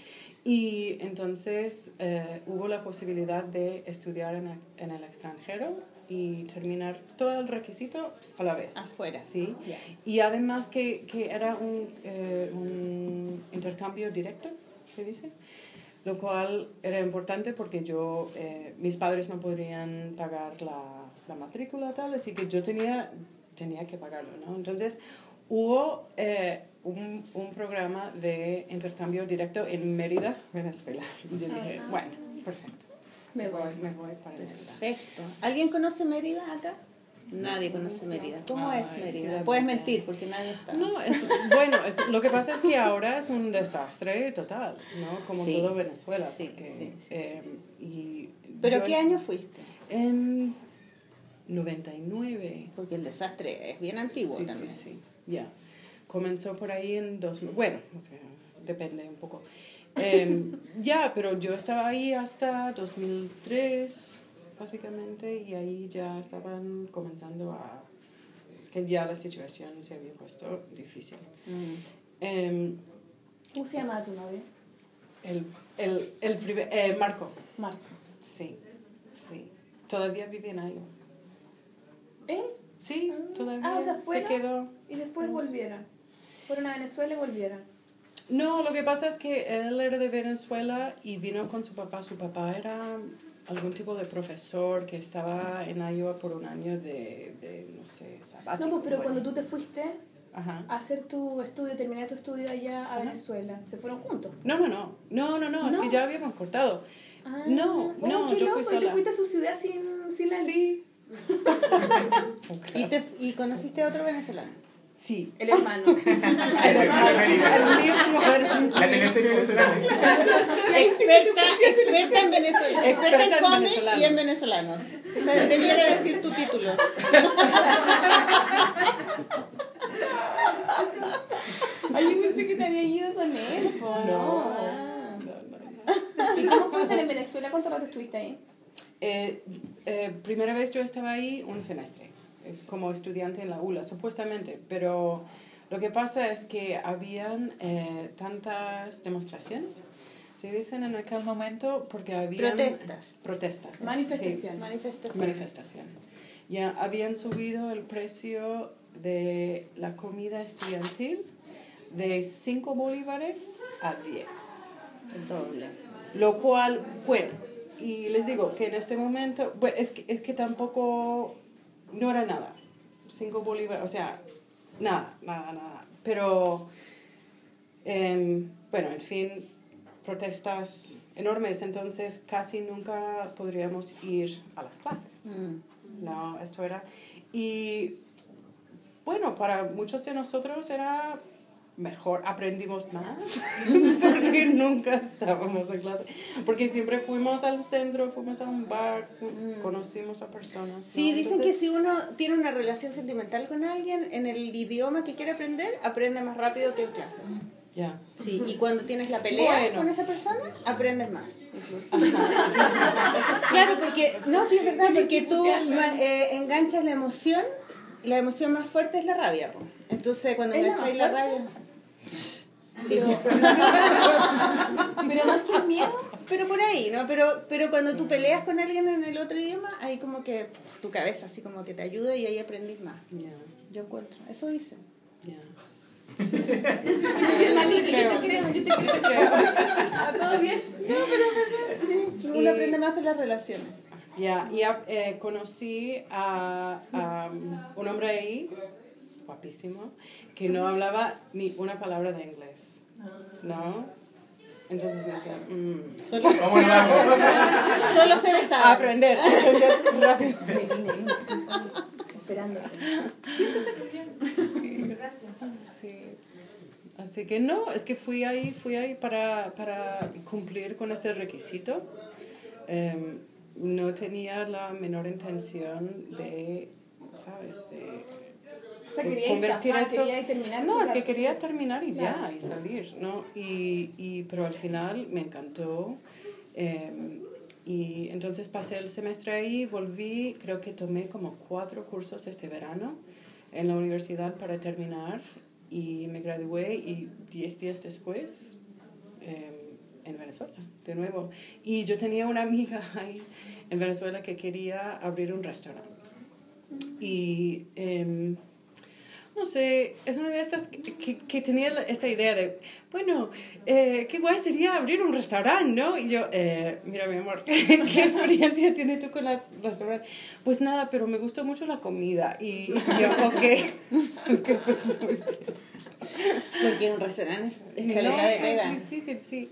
Y entonces eh, hubo la posibilidad de estudiar en, el- en el extranjero y terminar todo el requisito a la vez. Afuera. Sí. Ya. Y además que, que era un, eh, un intercambio directo, se dice, lo cual era importante porque yo, eh, mis padres no podrían pagar la, la matrícula tal, así que yo tenía, tenía que pagarlo, ¿no? Entonces hubo eh, un, un programa de intercambio directo en Mérida, Venezuela. Y yo dije, bueno, perfecto. Me voy. me voy para Mérida. Perfecto. ¿Alguien conoce Mérida acá? Nadie conoce Mérida. ¿Cómo Ay, es Mérida? Puedes mentir porque nadie está. No, es, bueno, es, lo que pasa es que ahora es un desastre total, ¿no? Como Sí. todo Venezuela. Sí, porque, sí, sí. eh, y ¿Pero qué año fuiste? En 99. Porque el desastre es bien antiguo sí, también. Sí, sí, ya. Comenzó por ahí en 2000. Bueno, o sea, depende un poco. Em, ya, pero yo estaba ahí hasta 2003, básicamente, y ahí ya estaban comenzando a... Es que ya la situación se había puesto difícil. Mm. Em, ¿Cómo se llama tu novio? el, el, el primer, eh, Marco, Marco. sí, sí. Todavía vive en Iowa. ¿Él? Sí, todavía Ah, o sea, se quedó. y después volvieron. Fueron a Venezuela y volvieron. No, lo que pasa es que él era de Venezuela y vino con su papá. Su papá era algún tipo de profesor que estaba en Iowa por un año de, de no sé, sabático. No, pues, pero bueno. cuando tú te fuiste Ajá. a hacer tu estudio, terminar tu estudio allá a Ajá. Venezuela, se fueron juntos. No, no, no, no, no, no, es ¿No? que ya habíamos cortado. Ah, No, oh, no, qué yo loco, fui y te sola. fuiste a su ciudad sin, sin él. Sí. ¿Y, te, ¿Y conociste a otro venezolano? Sí. El hermano. El hermano, el mismo hermano. La teleserie venezolana. Experta, experta en Venezuela. Experta en en venezolanos. y en venezolanos. Me- Debiera decir tu título. Ay, yo pensé que te había ido con él, po, no. Ah. ¿Y cómo fue estar en Venezuela? ¿Cuánto rato estuviste ahí? Eh, eh, primera vez yo estaba ahí un semestre, es como estudiante en la ULA, supuestamente, pero lo que pasa es que habían eh, tantas demostraciones, se dicen en aquel momento, porque habían... Protestas. Protestas. Manifestaciones. sí. Manifestaciones. Manifestación. Ya habían subido el precio de la comida estudiantil de 5 bolívares a 10. El doble. Lo cual, bueno, y les digo que en este momento, bueno, es que, es que tampoco, no era nada. 5 bolívares, o sea, nada, nada, nada. Pero, em, bueno, en fin, protestas enormes, entonces casi nunca podríamos ir a las clases. Mm. No, esto era... Y bueno, para muchos de nosotros era mejor, aprendimos más, porque nunca estábamos en clase. Porque siempre fuimos al centro, fuimos a un bar, fu- conocimos a personas. Sí, ¿no? dicen que Entonces, si uno tiene una relación sentimental con alguien en el idioma que quiere aprender, aprende más rápido que en clases. Ya. Sí, y cuando tienes la pelea Bueno. con esa persona, aprendes más. incluso. Claro, porque, no, sí es verdad, porque tú eh, enganchas la emoción, y la emoción más fuerte es la rabia. po. Entonces, cuando ¿Es la engancháis la, fuerte? rabia... Sí, Pero, pero más que miedo, pero por ahí, ¿no? Pero, pero cuando tú peleas con alguien en el otro idioma, ahí como que tu cabeza así como que te ayuda y ahí aprendís más. Ya, Yo encuentro. Eso hice. Bien, Maliki, yo te creo, yo te creo. ¿Está todo bien? Sí, uno aprende más con las relaciones. Ya, y eh, conocí a, a un hombre ahí, guapísimo, que no hablaba ni una palabra de inglés. ¿No? Entonces me decía, mm, Solo, solo se besaba. aprender, aprender rápido. Esperando. Sí. Así que no, es que fui ahí, fui ahí para, para cumplir con este requisito. Em, no tenía la menor intención de, ¿sabes? De, sea, convertir zafar, esto- quería terminar. No, es que quería terminar y ya, y salir, ¿no? Y, y, pero al final me encantó. em, y entonces pasé el semestre ahí, volví, creo que tomé como cuatro cursos este verano en la universidad para terminar y me gradué y diez días después em, en Venezuela, de nuevo. Y yo tenía una amiga ahí en Venezuela que quería abrir un restaurante. Y em, no sé, es una de estas que, que, que tenía esta idea de, bueno, eh, qué guay sería abrir un restaurante, ¿no? Y yo, eh, mira mi amor, ¿qué experiencia tienes tú con los restaurantes? Pues nada, pero me gustó mucho la comida. Y yo, ok, ok, pues muy bien. Porque un restaurante es No, escaleta de es pega. difícil, sí.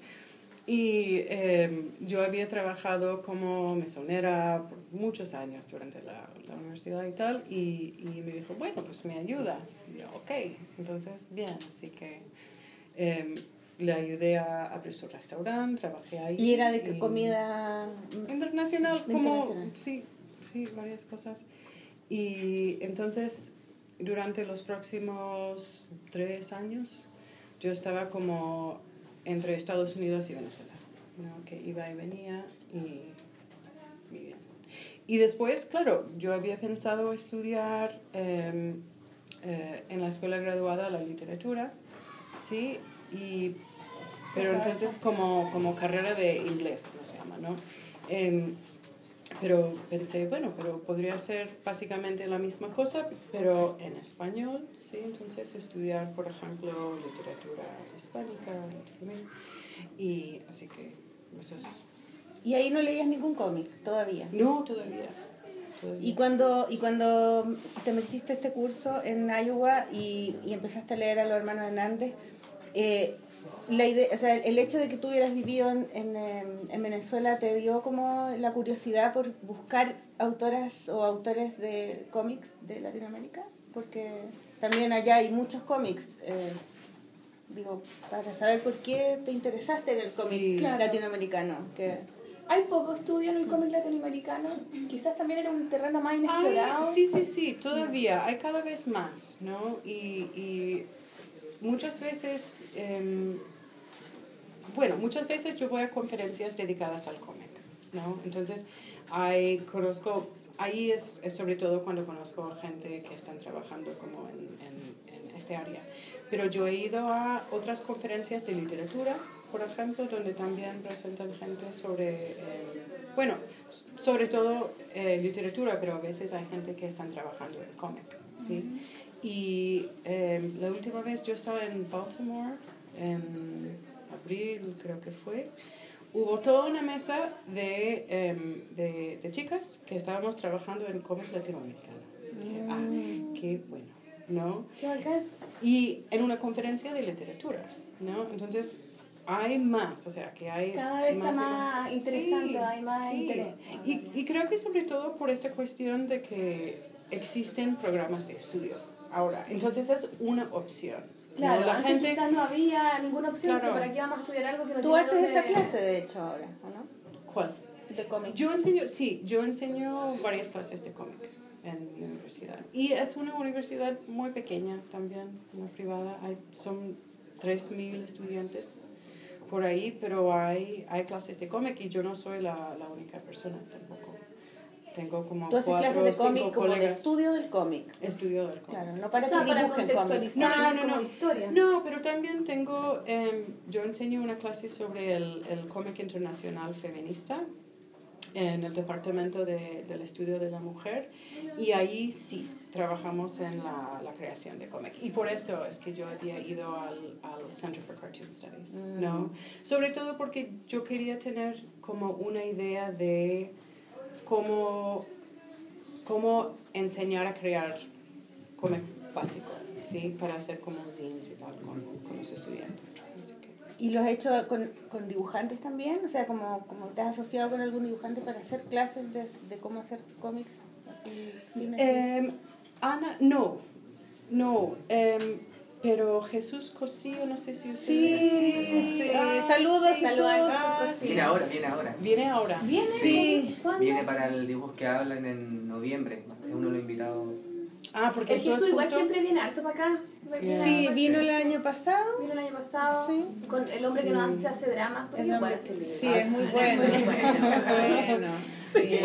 Y eh, yo había trabajado como mesonera por muchos años durante la, la universidad y tal, y, y me dijo, bueno, pues me ayudas. Y yo, ok, entonces, bien, así que eh, le ayudé a abrir su restaurante, trabajé ahí. Y era de que y- comida... Internacional, como, Internacional. sí, sí, varias cosas. Y entonces, durante los próximos tres años, yo estaba como entre Estados Unidos y Venezuela, ¿no? que iba y venía y, y. Y después, claro, yo había pensado estudiar eh, eh, en la escuela graduada la literatura, ¿sí? Y, pero entonces como, como carrera de inglés, como se llama, ¿no? Em, pero pensé, bueno, pero podría ser básicamente la misma cosa, pero en español, ¿sí? Entonces estudiar, por ejemplo, literatura hispánica, y así que eso es... Y ahí no leías ningún cómic todavía. No, todavía. todavía. Y cuando, y cuando te metiste este curso en Iowa y, y empezaste a leer a los hermanos Hernández, eh, la idea, o sea, el hecho de que tú hubieras vivido en, en, em, en Venezuela te dio como la curiosidad por buscar autoras o autores de cómics de Latinoamérica, porque también allá hay muchos cómics. eh, digo, para saber por qué te interesaste en el cómic Sí. Claro. latinoamericano. Que, Hay poco estudio en el cómic latinoamericano. Quizás también era un terreno más inexplorado. Ay, sí, sí, sí, todavía. Hay cada vez más, ¿no? Y, y muchas veces, em, bueno, muchas veces yo voy a conferencias dedicadas al cómic, ¿no? Entonces, hay, conozco, ahí es, es sobre todo cuando conozco gente que están trabajando como en, en, en este área. Pero yo he ido a otras conferencias de literatura, por ejemplo, donde también presentan gente sobre, eh, bueno, sobre todo eh, literatura, pero a veces hay gente que están trabajando en cómic, ¿sí? Y eh, la última vez yo estaba en Baltimore, en abril creo que fue, hubo toda una mesa de, em, de, de chicas que estábamos trabajando en cómic latinoamericano. Dije, ah, qué bueno, ¿no? Y en una conferencia de literatura, ¿no? Entonces, hay más, o sea, que hay Cada vez está y más interesante, hay más interés. Y, y creo que sobre todo por esta cuestión de que existen programas de estudio ahora, entonces es una opción. ¿no? Claro, la antes gente, quizás no había ninguna opción, Claro. ¿para qué vamos a estudiar algo que no tú haces esa clase, de hecho, ahora, ¿o no? ¿Cuál? De cómic. Yo enseño, sí, yo enseño varias clases de cómic en la universidad. Y es una universidad muy pequeña también, una privada. Hay, son 3.000 estudiantes por ahí, pero hay, hay clases de cómic y yo no soy la, la única persona tampoco. Tengo como Tú haces cuatro clases o de cómic como de estudio del cómic. Estudio del cómic. Claro, no O para sea, que para contextualizar No, no, no, como historia. No, pero también tengo, em, yo enseño una clase sobre el, el cómic internacional feminista en el Departamento de, del Estudio de la Mujer y ahí sí trabajamos en la, la creación de cómic. Y por eso es que yo había ido al, al Center for Cartoon Studies, ¿no? Sobre todo porque yo quería tener como una idea de cómo, cómo enseñar a crear cómic básico, ¿sí? Para hacer como zines y tal con, con los estudiantes. Así que- ¿Y lo has hecho con, con dibujantes también? O sea, como, como te has asociado con algún dibujante para hacer clases de, de cómo hacer cómics así, Em, Ana, no, no, em, pero Jesús Cosío, no sé si ustedes... Sí, sí. Ah, Saludos, sí, saludos. ah, Sí. Viene ahora, viene ahora. Viene ahora. ¿Viene? Sí. ¿Cuándo? Viene para el dibujos que hablan en noviembre. Es uno de los invitados. Ah, porque El Jesús es igual justo... siempre viene harto para acá. Viene Sí, vino el año pasado. Vino el año pasado Sí. con el hombre que no hace, dramas, pero El que hombre- puede hacer libros. Sí, es muy sí. bueno. Muy bueno. bueno. Sí.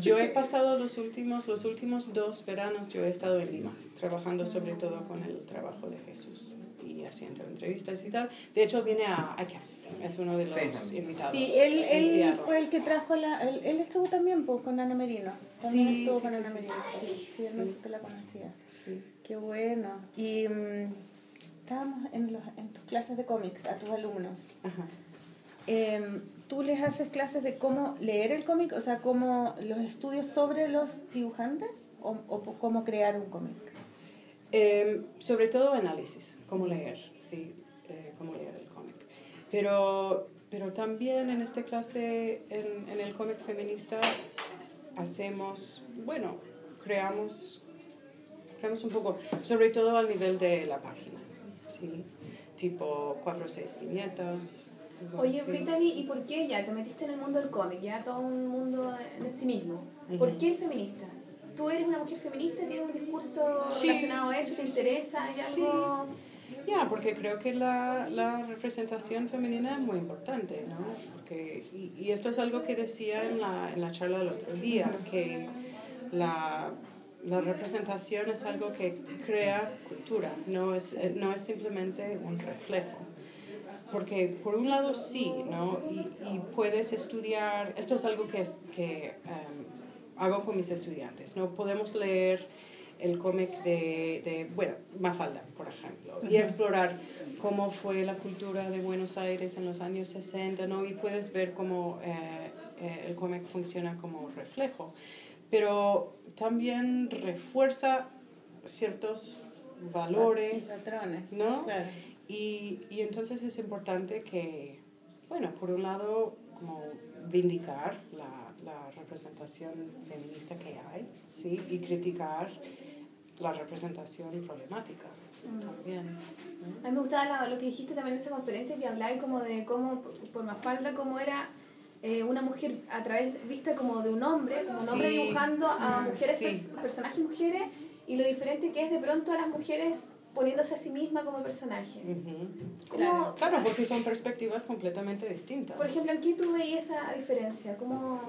Yo he pasado los últimos, los últimos dos veranos, yo he estado en Lima, trabajando sobre todo con el trabajo de Jesús y haciendo entrevistas y tal. De hecho, viene a ICAF, es uno de los Sí, invitados. Sí, él, él fue el que trajo la... Él, él estuvo también pues, con Ana Merino. También Sí, estuvo sí, con sí, Ana sí, Merino. sí, Sí, sí, sí. él que la conocía. Sí. Qué bueno. Y mm, estábamos en, los, en tus clases de cómics a tus alumnos. Ajá. Em, ¿Tú les haces clases de cómo leer el cómic? O sea, cómo los estudios sobre los dibujantes o, o cómo crear un cómic. Em, sobre todo análisis, cómo leer, sí, eh, cómo leer el cómic. Pero, pero también en esta clase, en, en el cómic feminista, hacemos, bueno, creamos, creamos un poco, sobre todo al nivel de la página, sí, tipo cuatro o seis viñetas. Oye, así. Brittany, ¿y por qué ya te metiste en el mundo del cómic? Ya todo un mundo en sí mismo. ¿Por Ujú. qué el feminista? ¿Tú eres una mujer feminista? ¿Tienes un discurso Sí, relacionado a eso? ¿Te interesa? ¿Hay sí. algo...? Ya, porque creo que la, la representación femenina es muy importante, ¿no? Porque, y, y esto es algo que decía en la, en la charla del otro día, que la, la representación es algo que crea cultura, no es, eh, no es simplemente un reflejo. Porque por un lado sí, ¿no? Y, y puedes estudiar, esto es algo que, es, que em, hago con mis estudiantes, ¿no? Podemos leer el cómic de, de, bueno, Mafalda, por ejemplo, y explorar cómo fue la cultura de Buenos Aires en los años 60, ¿no? Y puedes ver cómo eh, eh, el cómic funciona como reflejo. Pero también refuerza ciertos valores, Patrones. ¿no? Claro. Y, y entonces es importante que, bueno, por un lado, como vindicar la, la representación feminista que hay, ¿sí? Y criticar la representación problemática también. ¿no? A mí me gustaba lo que dijiste también en esa conferencia, que hablaba como de cómo, por- Mafalda, cómo era eh, una mujer a través, vista como de un hombre, como un hombre Sí. dibujando a Mm, mujeres, sí. pers- personajes mujeres, y lo diferente que es de pronto a las mujeres poniéndose a sí misma como personaje. Ujú. ¿Cómo- Claro. Claro, porque son perspectivas completamente distintas. Por ejemplo, ¿en qué tú veías esa diferencia? ¿Cómo...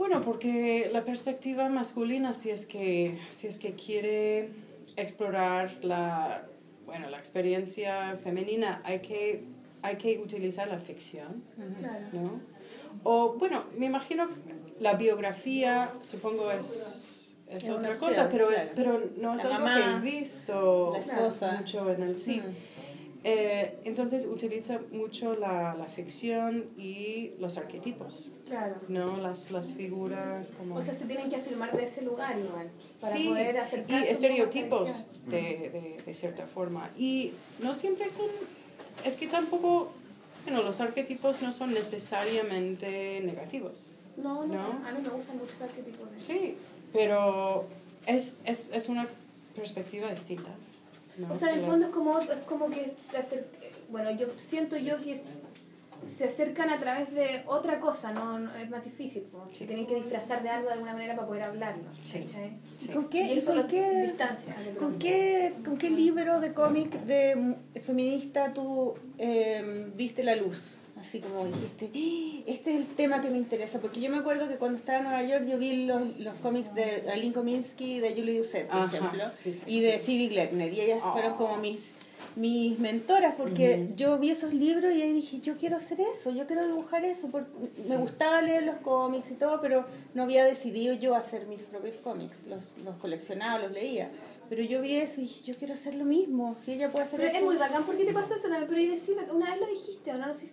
Bueno, porque la perspectiva masculina, si es que, si es que quiere explorar la, bueno, la experiencia femenina, hay que, hay que utilizar la ficción, Claro. ¿no? O, bueno, me imagino la biografía, supongo, es, es otra opción, cosa, pero, es, pero no es La algo mamá, que he visto mucho en el cine. Mm. Eh, entonces utiliza mucho la, la ficción y los arquetipos. Claro. ¿no? Las, las figuras como... O sea, se tienen que afirmar de ese lugar igual, para sí, poder y a la estereotipos de, de, de cierta forma. Y no siempre son... Es que tampoco... Bueno, los arquetipos no son necesariamente negativos. No, no, ¿No? a mí me gustan mucho los arquetipos. Sí, pero es, es, es una perspectiva distinta. ¿No? O sea, en el fondo es como, es como que te acer- bueno, yo siento yo que es- se acercan a través de otra cosa, no, no- es más difícil, como Sí. si tienen que disfrazar de algo de alguna manera para poder hablarlo. Sí. ¿cachai? ¿Y Sí. con qué, Y con qué, con qué, con qué libro de cómic de feminista tú eh, viste la luz? Así como dijiste, "Ah, este es el tema que me interesa. Porque yo me acuerdo que cuando estaba en Nueva York yo vi los, los cómics de Aline Kominsky de Julie Doucet, por Ajá, ejemplo, sí, sí, y de Phoebe Gleckner. Y ellas Oh. fueron como mis mis mentoras porque yo vi esos libros y ahí dije yo quiero hacer eso yo quiero dibujar eso porque me gustaba leer los cómics y todo pero no había decidido yo hacer mis propios cómics los, los coleccionaba los leía pero yo vi eso y dije yo quiero hacer lo mismo si ella puede hacer Pero eso es muy bacán porque te pasó eso también, pero y decir, una vez lo dijiste, ¿o no? No sé,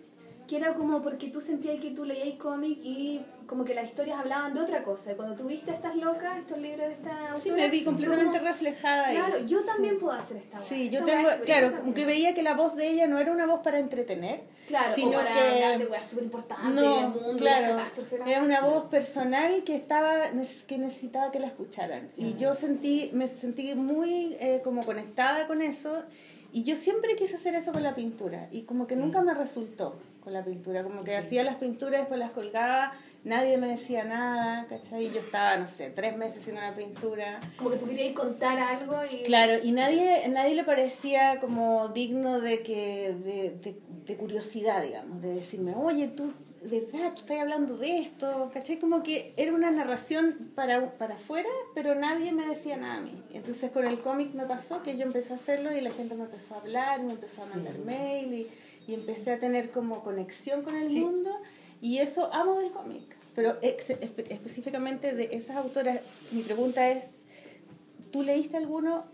que era como porque tú sentías que tú leías cómic y como que las historias hablaban de otra cosa. Y cuando tú viste estas locas, estos libros de esta sí autora, me vi completamente como, reflejada ahí. Claro, yo también puedo hacer esta Sí, weá. yo Esa tengo, claro, importante. como que veía que la voz de ella no era una voz para entretener, Claro, sino o para que- hablar de weas súper importantes del no, mundo, de claro, la era una voz personal que estaba que necesitaba que la escucharan y yo sentí me sentí muy eh, como conectada con eso y yo siempre quise hacer eso con la pintura y como que nunca me resultó con la pintura como que hacía las pinturas después las colgaba nadie me decía nada ¿cachai? y yo estaba no sé tres meses haciendo una pintura Como que tú querías contar algo y... Claro, y nadie, nadie le parecía como digno de que de, de, de curiosidad, digamos, de decirme, oye, tú, de verdad, tú estás hablando de esto, ¿cachai? Como que era una narración para, para afuera, pero nadie me decía nada a mí. Entonces con el cómic me pasó que yo empecé a hacerlo y la gente me empezó a hablar, me empezó a mandar mail y, y empecé a tener como conexión con el Sí. mundo y eso amo del cómic. Pero ex- espe- específicamente de esas autoras, mi pregunta es, ¿Tú leíste alguno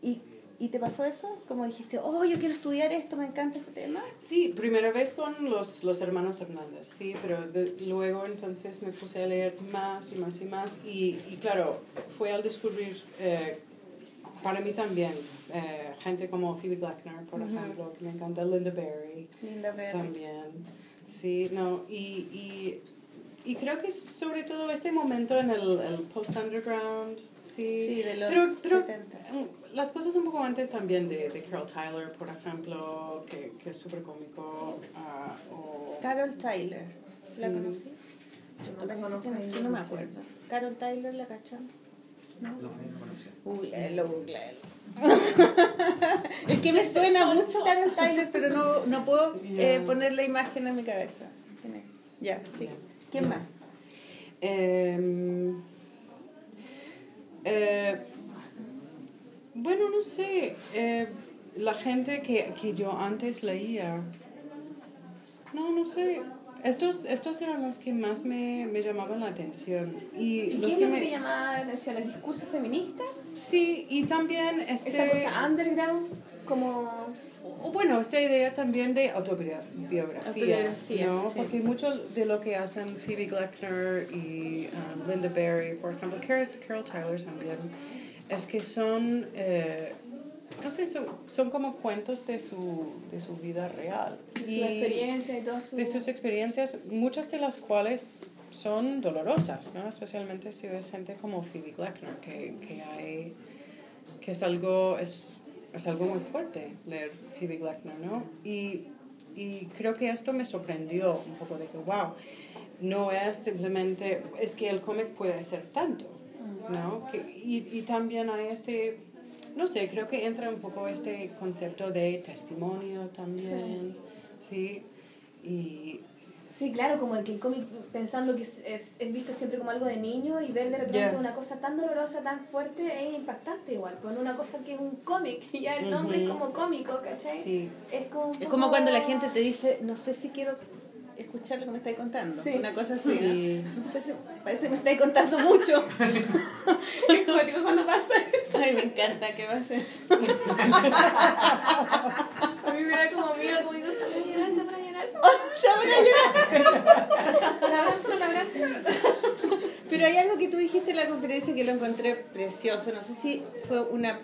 y, y te pasó eso? Como dijiste, oh, yo quiero estudiar esto, me encanta este tema. Sí, primera vez con los, los hermanos Hernández, sí, pero de- luego entonces me puse a leer más y más y más y, y claro, fue al descubrir, eh, para mí también, eh, gente como Phoebe Glackner, por ejemplo, que me encanta, Linda Berry Linda Berry. también, sí, no, y, y, y creo que sobre todo este momento en el, el post-underground, sí, Sí, de los pero, pero 70. mm, las cosas un poco antes también de, de Carol Tyler, por ejemplo, que, que es súper cómico. ah, o, Carol Tyler. ¿La Sí. conocí? Yo no la que no, ni sí, no me la acuerdo. Carol Tyler, ¿la cachan? Lo no conoció. Googleelo, googleelo. es que me suena mucho Carol Tyler, pero no, no puedo eh, poner la imagen en mi cabeza. Ya, sí. ¿Quién más? Em, eh, bueno, no sé. eh, la gente que, que yo antes leía. No, no sé. Estos, estos eran los que más me, me llamaban la atención. Y, ¿Y los qué es que lo que me, te llamaba la atención? ¿El discurso feminista? Sí, y también este, ¿Esa cosa underground? Como... o bueno, esta idea también de autobiografía, Autobiografía, ¿no? sí. Porque mucho de lo que hacen Phoebe Gleckner y um, Linda Berry, por ejemplo, Carol, Carol Tyler también, es que son, eh, no sé, son, son como cuentos de su, de su vida real. de su Y- experiencia y todo su... de sus experiencias, muchas de las cuales son dolorosas, ¿no? Especialmente si ves gente como Phoebe Gleckner, que, que hay, que es algo, es, es algo muy fuerte leer Phoebe Gleckner, ¿no? Y, y creo que esto me sorprendió un poco de que, wow, no es simplemente, es que el cómic puede ser tanto, ¿no? Que, y, y también hay este, no sé, creo que entra un poco este concepto de testimonio también, ¿sí? Y Sí, claro, como el que el cómic pensando que es, es, es visto siempre como algo de niño y ver de repente Yeah. una cosa tan dolorosa, tan fuerte, es impactante igual. Pues una cosa que es un cómic y ya el nombre es como cómico, ¿cachai? sí, Es como, Es como cuando la gente te dice, no sé si quiero escuchar lo que me estáis contando. Sí. Una cosa así. Sí. ¿no? No sé si parece que me estáis contando mucho. Es cuando pasa eso. Ay, me encanta que pase eso. A mí me da como miedo, como digo, se van a llorar, se van a llorar. Se van a llorar. La abrazo, la abrazo. Pero hay algo que tú dijiste en la conferencia que lo encontré precioso. No sé si fue una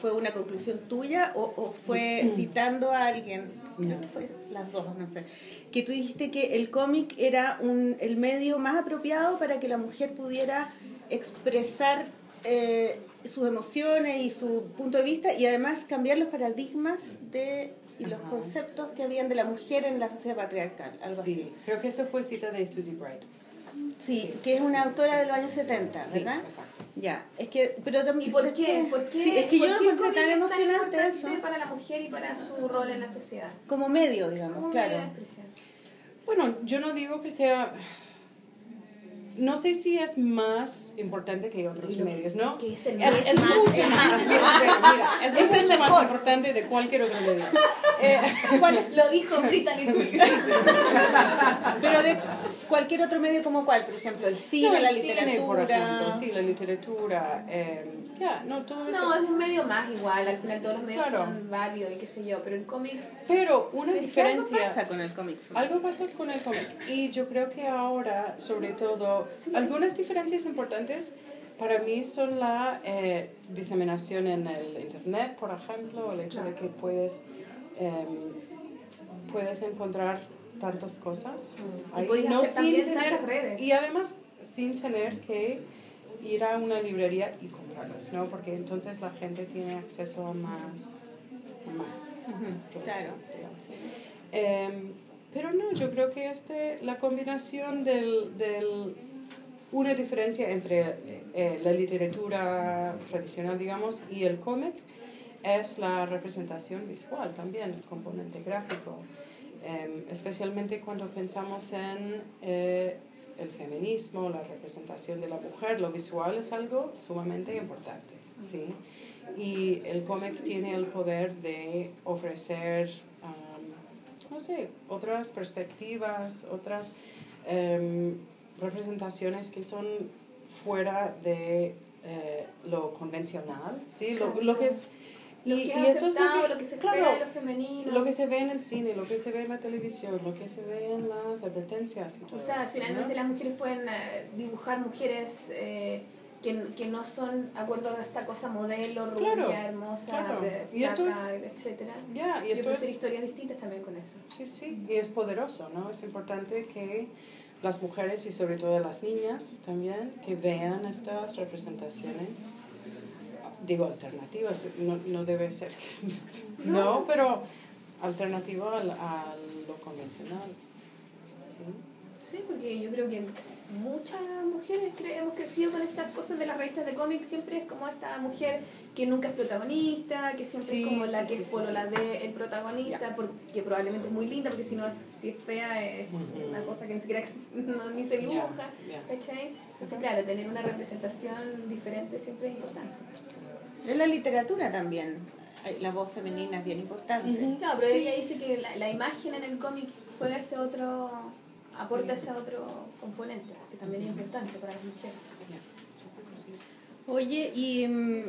fue una conclusión tuya o, o fue citando a alguien. Creo que fue las dos, no sé. Que tú dijiste que el cómic era un, el medio más apropiado para que la mujer pudiera expresar eh, sus emociones y su punto de vista y además cambiar los paradigmas de, y los Ajá. conceptos que habían de la mujer en la sociedad patriarcal. Algo así. sí. Creo que esto fue cita de Susie Bright. Sí, Sí, que es una autora sí. de los años 70, Sí, ¿verdad? exacto. Ya, es que, pero también... ¿Y por qué? ¿Por qué? Sí, es que yo lo encontré tan es emocionante importante eso. para la mujer y para su rol en la sociedad. Como medio, digamos, Como medio de claro. expresión. Bueno, yo no digo que sea... No sé si es más importante que otros medios, ¿no? Que es el Es, es más- mucho más, más- mira, es, Es el mucho más importante de cualquier otro medio. Eh, ¿Cuál es? Lo dijo Brittany. Pero de cualquier otro medio como cuál, por ejemplo, el cine, no, la literatura. por ejemplo, sí, la literatura, eh, ya, no, todo esto. No, es un medio más igual, al final todos los medios Claro. son válidos y qué sé yo, pero el cómic Pero una Es que algo diferencia... pasa con el cómic. Algo pasa con el cómic y yo creo que ahora, sobre todo, algunas diferencias importantes para mí son la eh, diseminación en el internet, por ejemplo, el hecho de que puedes, em, puedes encontrar tantas cosas Y redes. y además sin tener que ir a una librería y comprarlos, ¿no? Porque entonces la gente tiene acceso a más, a más claro. Em, pero no, yo creo que este, la combinación del, del una diferencia entre eh, la literatura tradicional, digamos, y el cómic es la representación visual también, el componente gráfico. Em, especialmente cuando pensamos en eh, el feminismo, la representación de la mujer, lo visual es algo sumamente importante, ¿sí? Y el cómic tiene el poder de ofrecer, am, no sé, otras perspectivas, otras em, representaciones que son fuera de eh, lo convencional, ¿sí? Lo, lo que es... lo y- que y es esto es lo que- lo que se claro, espera de lo femenino. lo que se ve en el cine, lo que se ve en la televisión, lo que se ve en las advertencias. y todo O sea, eso, finalmente ¿no? las mujeres pueden eh, dibujar mujeres eh, que, que no son acuerdo a esta cosa modelo, rubia, Claro, hermosa, claro. eh, Y esto flaca, etcétera. Ya, y Y esto es, historias distintas también con eso. sí, sí, y es poderoso, ¿no? Es importante que las mujeres y sobre todo las niñas también, que vean estas representaciones, digo alternativas, no, no debe ser que... No, pero alternativo al, a lo convencional. ¿sí? Sí, porque yo creo que muchas mujeres cre- hemos crecido con estas cosas de las revistas de cómics. Siempre es como esta mujer que nunca es protagonista, que siempre Sí, es como la sí, que es sí, polola de el protagonista, porque probablemente es muy linda, porque si no si es fea es una cosa que ni siquiera no, ni se dibuja. Entonces, claro, tener una representación diferente siempre es importante. En la literatura también, la voz femenina es bien importante. Claro, pero Sí. ella dice que la, la imagen en el cómic juega ese otro, aporta ese otro componente, que también es importante para las mujeres. Oye, y, mm,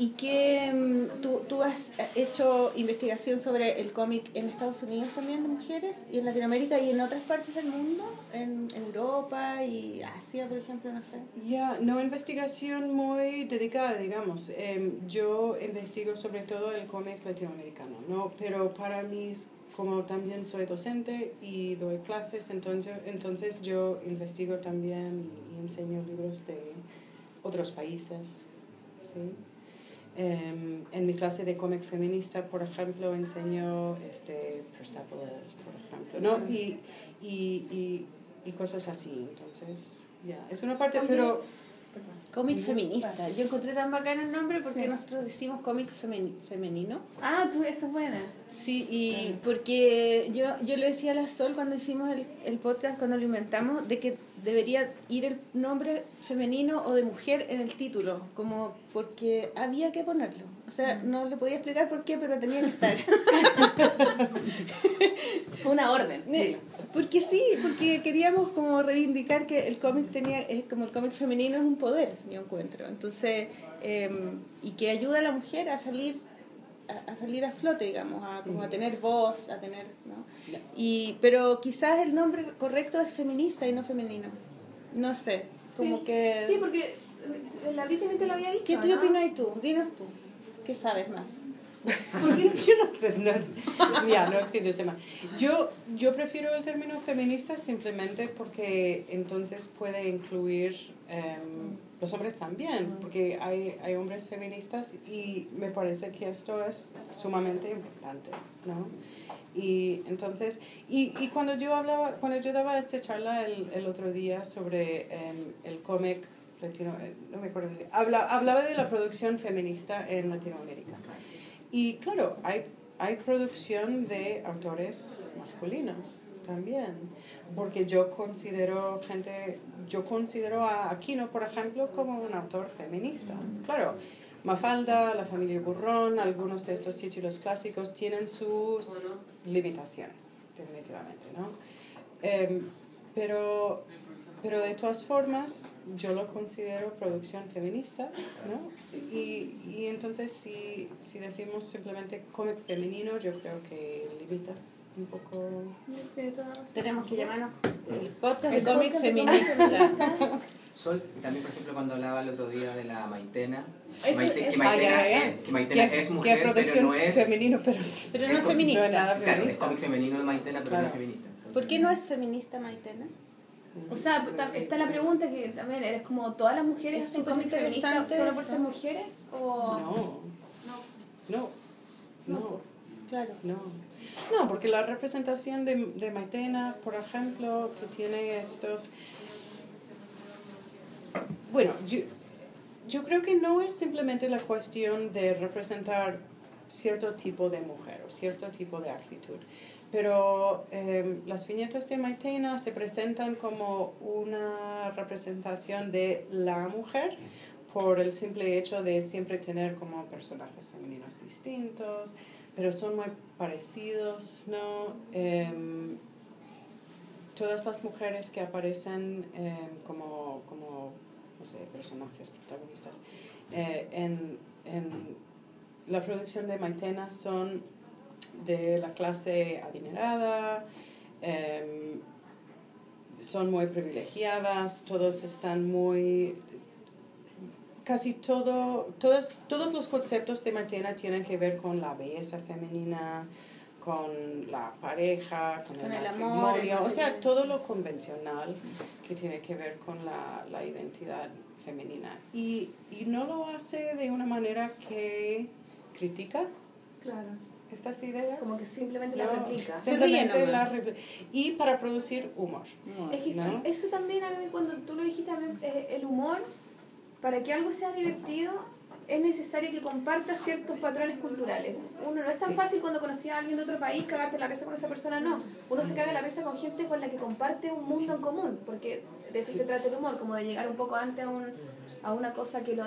¿y qué? mm, ¿tú, ¿Tú has hecho investigación sobre el cómic en Estados Unidos también de mujeres y en Latinoamérica y en otras partes del mundo? En Europa y Asia, por ejemplo, no sé. Ya, no investigación muy dedicada, digamos. Em, yo investigo sobre todo el cómic latinoamericano, ¿no? Pero para mí, es- como también soy docente y doy clases, entonces, entonces yo investigo también y enseño libros de otros países, ¿sí? Em, en mi clase de cómic feminista, por ejemplo, enseño este, Persepolis, por ejemplo, ¿no? Y, y, y, y cosas así, entonces, ya, es una parte, Oye, pero... Cómic feminista. Yo encontré tan bacano el nombre porque Sí. nosotros decimos cómic femeni- femenino. Ah, tú, eso es buena. Sí, y porque yo, yo le decía a la Sol cuando hicimos el, el podcast, cuando lo inventamos, de que debería ir el nombre femenino o de mujer en el título, como porque había que ponerlo. O sea, no le podía explicar por qué, pero tenía que estar. Fue una orden. Ne- Porque sí, porque queríamos como reivindicar que el cómic tenía, es como el cómic femenino es un poder, yo encuentro. Entonces, eh, y que ayuda a la mujer a salir a, a salir a flote, digamos, a, como a tener voz, a tener, ¿no? Y, pero quizás el nombre correcto es feminista y no femenino. No sé, como sí. que... Sí, porque eh, la Brittany te lo había dicho. ¿Qué, ¿Qué ¿no? opinas tú? Dinos tú. ¿Qué sabes más? Porque Yo no sé, no es, ya, no es que yo sepa. Yo, yo prefiero el término feminista simplemente porque entonces puede incluir em, los hombres también, porque hay, hay hombres feministas y me parece que esto es sumamente importante, ¿no? Y entonces, y, y cuando yo hablaba, cuando yo daba esta charla el, el otro día sobre em, el cómic latino, eh, no me acuerdo si, habla, hablaba de la producción feminista en Latinoamérica. Y claro, hay, hay producción de autores masculinos también, porque yo considero gente, yo considero a Aquino, por ejemplo, como un autor feminista. Claro, Mafalda, la familia Burrón, algunos de estos títulos clásicos tienen sus limitaciones, definitivamente, ¿no? Em, pero, pero de todas formas, yo lo considero producción feminista, ¿no? Y, y entonces si, si decimos simplemente cómic femenino, yo creo que limita un poco... Tenemos que llamarnos el podcast de El cómic podcast de cómic feminista. Sol, y también por ejemplo cuando hablaba el otro día de la Maitena, Eso Maite- es- que Maitena, Ah, ya. eh, que Maitena Que- es que mujer, pero no es... femenino, pero, Pero no es feminista. no es nada Claro, es feminista. cómic femenino la Maitena, pero no es Claro. feminista. Entonces, ¿Por qué no es feminista Maitena? O sea, está la pregunta que también eres como todas las mujeres Es hacen cómics feministas solo por ser mujeres o No, no, no, Claro. no. No, porque la representación de, de Maitena, por ejemplo, que tiene estos... Bueno, yo, yo creo que no es simplemente la cuestión de representar cierto tipo de mujer o cierto tipo de actitud, pero eh, las viñetas de Maitena se presentan como una representación de la mujer por el simple hecho de siempre tener como personajes femeninos distintos, pero son muy parecidos, ¿no? Em, todas las mujeres que aparecen em, como, como, no sé, personajes protagonistas eh, en, en la producción de Maitena son de la clase adinerada, em, son muy privilegiadas, todos están muy... Casi todo, todos, todos los conceptos de Maitena tienen que ver con la belleza femenina, con la pareja, con, Con el, el amor, el o sea, todo lo convencional que tiene que ver con la, la identidad femenina. Y, y no lo hace de una manera que critica. Claro, estas ideas. como que simplemente la No, replica. Se ríe Simplemente nomás. la repli- Y para producir humor. Es que ¿no? eso también a mí cuando tú lo dijiste, a mí, eh, el humor, para que algo sea divertido, es necesario que comparta ciertos patrones culturales. Uno no es tan Sí. fácil cuando conocí a alguien de otro país cagarte la risa con esa persona, no. Uno se caga la risa con gente con la que comparte un mundo en común, porque de eso se trata el humor, como de llegar un poco antes a, un, a una cosa que lo...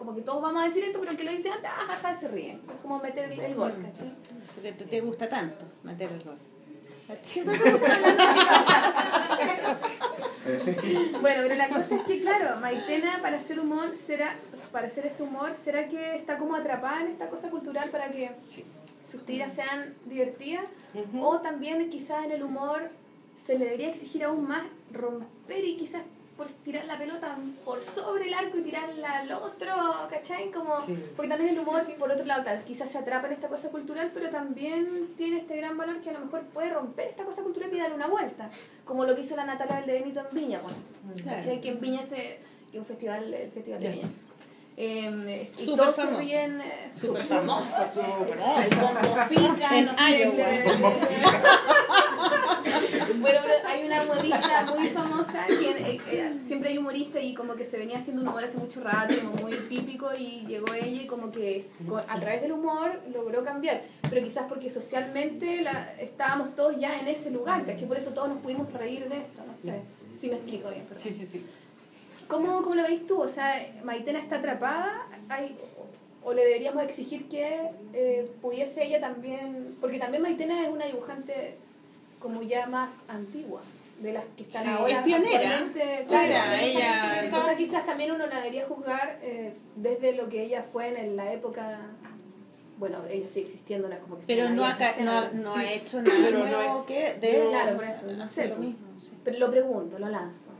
Como que todos vamos a decir esto, pero el que lo dice antes, ah, jaja, se ríe. Es como meter el, el gol, ¿cachai? Que te, te gusta tanto meter el gol. Bueno, pero la cosa es que, claro, Maitena para hacer humor, será, para hacer este humor, ¿será que está como atrapada en esta cosa cultural para que Sí. sus tiras sean divertidas? O también quizás en el humor se le debería exigir aún más romper y quizás por tirar la pelota por sobre el arco y tirarla al otro, ¿cachai? Como, Sí. Porque también el humor, por otro lado, claro, quizás se atrapa en esta cosa cultural, pero también tiene este gran valor que a lo mejor puede romper esta cosa cultural y darle una vuelta, como lo que hizo la Natalia de Benito en Viña, bueno, ¿cachai? Que en Viña se, que un festival, el festival de. Viña. Eh, y Súper todos se famoso. ríen, eh, Súper súper famoso. famoso, el bombo fica, En no sé, el de- Iowa. bueno, pero hay una humorista muy famosa, que eh, eh, siempre hay humorista y como que se venía haciendo un humor hace mucho rato, como muy típico, y llegó ella y como que a través del humor logró cambiar. Pero quizás porque socialmente la, estábamos todos ya en ese lugar, ¿cachai? Por eso todos nos pudimos reír de esto, no sé. Si me explico bien, perdón. Sí, sí, sí. ¿Cómo, ¿Cómo lo veis tú? O sea, Maitena está atrapada, hay, o le deberíamos exigir que eh, pudiese ella también, porque también Maitena es una dibujante como ya más antigua, de las que están Sí, ahora. es pionera. Claro, Claro, ella- Entonces quizás también uno la debería juzgar eh, desde lo que ella fue en la época, bueno, ella sigue existiendo, no es como que Pero una no ha, no, no Sí. ha hecho nada Pero no nuevo es- que de Claro, por eso, no hacer sé, lo mismo. sí. Pero lo pregunto, lo lanzo.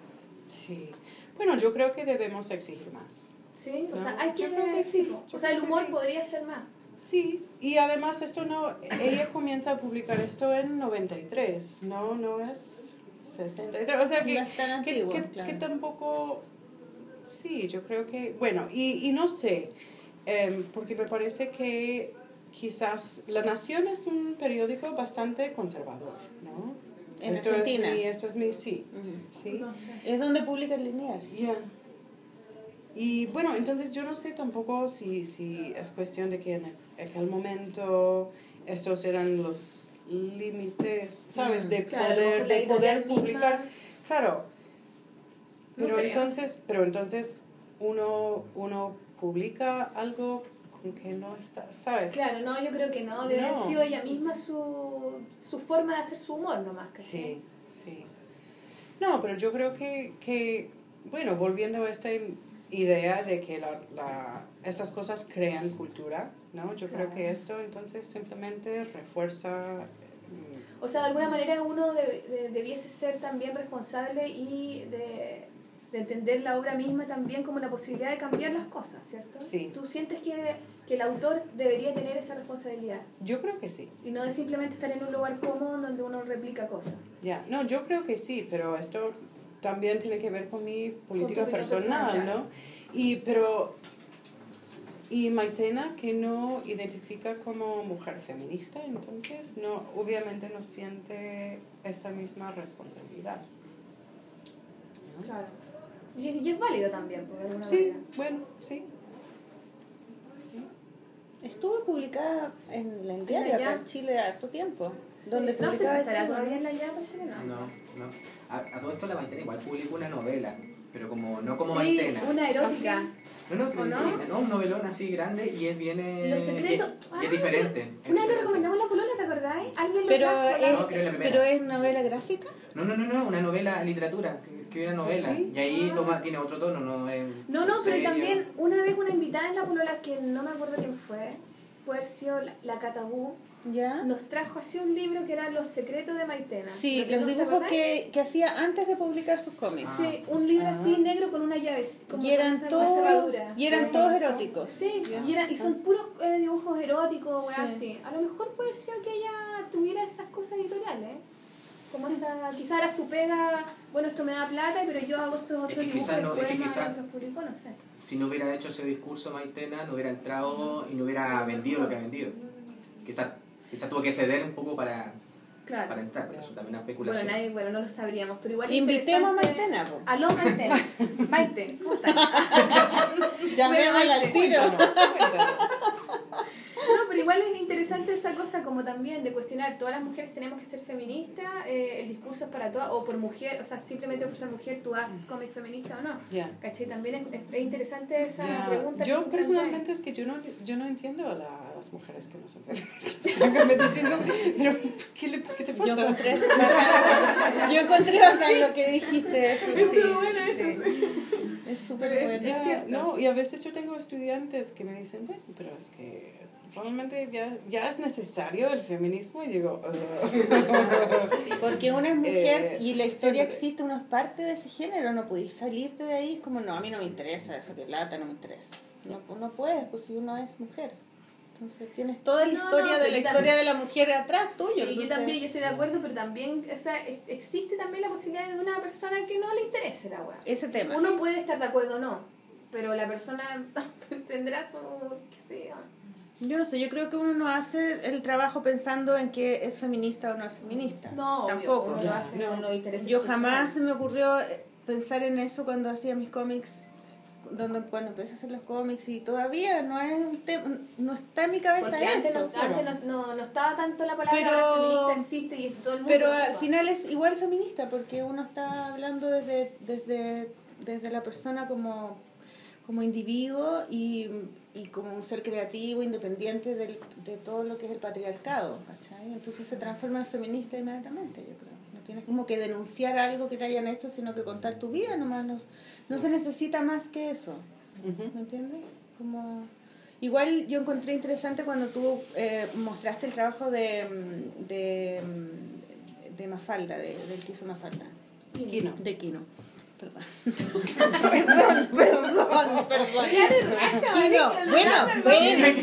Sí. Bueno, yo creo que debemos exigir más. ¿Sí? O No, sea, hay que... yo creo que sí, O sea, el humor sí. podría ser más. Sí, y además esto no, ella comienza a publicar esto en 93, no, no es 63, o sea que, No es tan que, antiguo, que- claro. que tampoco, sí, yo creo que, bueno, y, y no sé, em, porque me parece que quizás La Nación es un periódico bastante conservador, ¿no? En esto Argentina. Es mi, esto es mi, sí, Ujú. sí. No sé. Es donde publica Linear. Ya. Y bueno, entonces yo no sé tampoco si, si es cuestión de que en aquel momento estos eran los, límites, ¿sabes? De Claro, poder, de poder editorial misma. publicar. Claro. No Pero creo. entonces, pero entonces uno, uno publica algo con que no está, ¿sabes? Claro, no, yo creo que no. Debe haber No. sido ella misma su, su forma de hacer su humor nomás. ¿cachai? Sí, sí. No, pero yo creo que, que bueno, volviendo a esta idea de que la, la, estas cosas crean cultura, ¿no? Yo creo Claro. que esto entonces simplemente refuerza... mm, O sea, de alguna manera uno debe- de- debiese ser también responsable y de, de entender la obra misma también como una posibilidad de cambiar las cosas, ¿cierto? Sí. ¿Tú sientes que, que el autor debería tener esa responsabilidad Yo creo que sí. y no de simplemente estar en un lugar cómodo donde uno replica cosas? Ya, no, yo creo que sí, pero esto también tiene que ver con mi política personal, personal, ¿no? Y, pero, y Maitena, que no identifica como mujer feminista, entonces, no, obviamente no siente esa misma responsabilidad. ¿no? Claro. Y es, y es válido también, por alguna Sí, manera. bueno, sí. Estuvo publicada en el diario la acá Ya. en Chile harto tiempo. Sí, donde no sé si estará esto, todavía en la ya, parece que no. No, no. A, a todo esto la Maitena igual publicó una novela, pero como no como sí, Maitena. una erótica. No, no, ¿O pero- no? no, un novelón así grande y es bien... eh, Los secretos. Y es, y es Ah, diferente. es Una vez lo recomendamos en la polola, ¿te acordáis? ¿Alguien lo Pero es, No, creo la primera. pero es novela gráfica. No, no, no, no, una novela, literatura, que, que una novela. ¿Sí? Y ahí Ah. toma, tiene otro tono, no es... No, no, pero también una vez una invitada en la polola que no me acuerdo quién fue, sido la, la Catabú, ¿Ya? nos trajo así un libro que era Los secretos de Maitena. Sí, ¿Lo que los dibujos que, que hacía antes de publicar sus cómics. Ah. Sí, un libro así Ah. negro con una llave. como y eran todos y eran Sí. todos eróticos. Sí, y, era- y son puros eh, dibujos eróticos, weá, Sí. así. A lo mejor puede ser que ella tuviera esas cosas editoriales. Como esa, quizá era su pega, bueno, esto me da plata, pero yo hago estos otros que dibujos quizá de no- es que quizá- publico, no sé. Si no hubiera hecho ese discurso Maitena, no hubiera entrado y no hubiera vendido lo que ha vendido. Quizá, quizá tuvo que ceder un poco para, Claro. para entrar, pero eso también es Bueno, especulación. nadie, bueno, no lo sabríamos, pero igual es Invitemos a Maitena, po. Aló, Maite. Maite, ¿cómo estás? Llamémosla al tiro. Pero igual es interesante esa cosa como también de cuestionar, todas las mujeres tenemos que ser feministas, eh, el discurso es para todas, o por mujer, o sea, simplemente por ser mujer tú haces cómic feminista o no. Ya. ¿Cachai? También es, es- es interesante esa pregunta. Yo personalmente es que yo no, yo no entiendo la- las mujeres que no son feministas. pero ¿qué, le, ¿qué te pasa? Yo encontré yo encontré bacán lo que dijiste eso. sí, Estuvo bueno sí. Es súper es- bueno. es. No, y a veces yo tengo estudiantes que me dicen, bueno, pero es que es- realmente ya, ya es necesario el feminismo. Y digo, "Ugh". Porque una es mujer Eh, y la historia siempre. existe, uno es parte de ese género, no podéis salirte de ahí, es como, no, a mí no me interesa eso, que lata no me interesa. No, no puedes, pues si uno es mujer. Entonces tienes toda la No, historia no, de la yo historia también- de la mujer atrás tuyo. Sí, yo entonces- también, yo estoy de acuerdo, pero también o sea, es- existe también la posibilidad de una persona que no le interese la weá. Ese tema. Uno puede estar de acuerdo o no, pero la persona tendrá su, qué sé yo. Yo no sé, yo creo que uno no hace el trabajo pensando en que es feminista o no es feminista. No, obvio, tampoco. uno lo hace No. con los intereses Yo jamás se me ocurrió eh, pensar en eso cuando hacía mis cómics, donde, cuando empecé a hacer los cómics y todavía no es un tema, no está en mi cabeza Porque antes, eso. no, antes no, no, no estaba tanto la palabra Pero- feminista existe y todo el mundo Pero al final es igual feminista porque uno está hablando desde, desde, desde la persona como, como individuo y, y como un ser creativo, independiente del, de todo lo que es el patriarcado. ¿cachai? Entonces se transforma en feminista inmediatamente, yo creo. Tienes como que denunciar algo que te hayan hecho, sino que contar tu vida nomás. No, no se necesita más que eso. ¿Me entiendes? Como... Igual yo encontré interesante cuando tú eh, mostraste el trabajo de, mm, de, mm, de Mafalda, de, del que hizo Mafalda. De Kino. Perdón. perdón, perdón, perdón. Kino, bueno, bueno.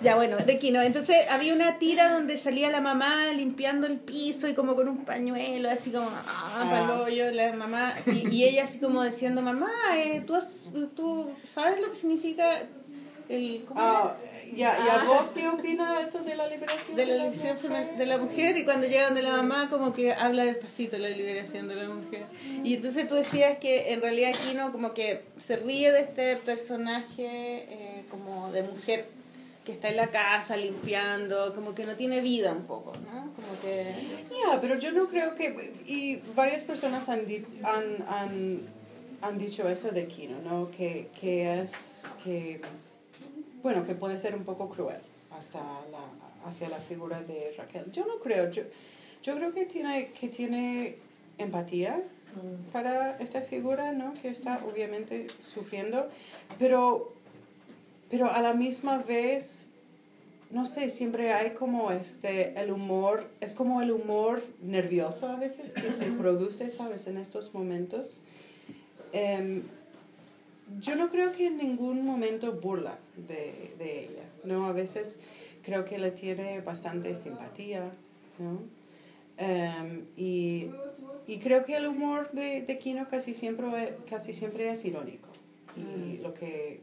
Ya, bueno, de Kino. Entonces había una tira donde salía la mamá limpiando el piso y como con un pañuelo, así como, ah, Ah. palollo, la mamá. Y, y ella así como diciendo, mamá, eh, ¿tú, has- ¿tú sabes lo que significa el... ¿cómo era? Ah, ya, ¿Y a vos qué opina eso de la liberación de la liberación femen- de la mujer y cuando llegan de la mamá como que habla despacito de la liberación de la mujer y entonces tú decías que en realidad Kino como que se ríe de este personaje eh, como de mujer que está en la casa limpiando, como que no tiene vida un poco, ¿no? Como que... Ya, pero yo no creo que... Y varias personas han, han, han, han dicho eso de Kino, ¿no? Que, que es... que Bueno, que puede ser un poco cruel hasta la, hacia la figura de Raquel. Yo no creo. Yo, yo creo que tiene, que tiene empatía para esta figura, ¿no? Que está obviamente sufriendo, pero, pero a la misma vez, no sé, siempre hay como este, el humor, es como el humor nervioso a veces que se produce, ¿sabes? En estos momentos. Em, yo no creo que en ningún momento burla de, de ella, ¿no? A veces creo que le tiene bastante simpatía, ¿no? Em, y, y creo que el humor de, de Kino casi siempre, casi siempre es irónico. Y lo que,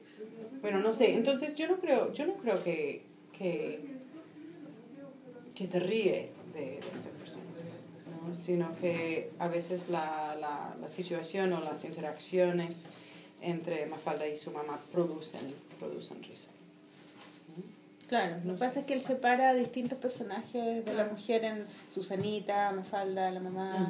bueno, no sé, entonces yo no creo, yo no creo que, que, que se ríe de, de esta persona, ¿no? sino que a veces la, la, la situación o las interacciones entre Mafalda y su mamá producen, producen risa. Claro, lo que pasa es que él separa distintos personajes de la mujer en Susanita, Mafalda, la mamá.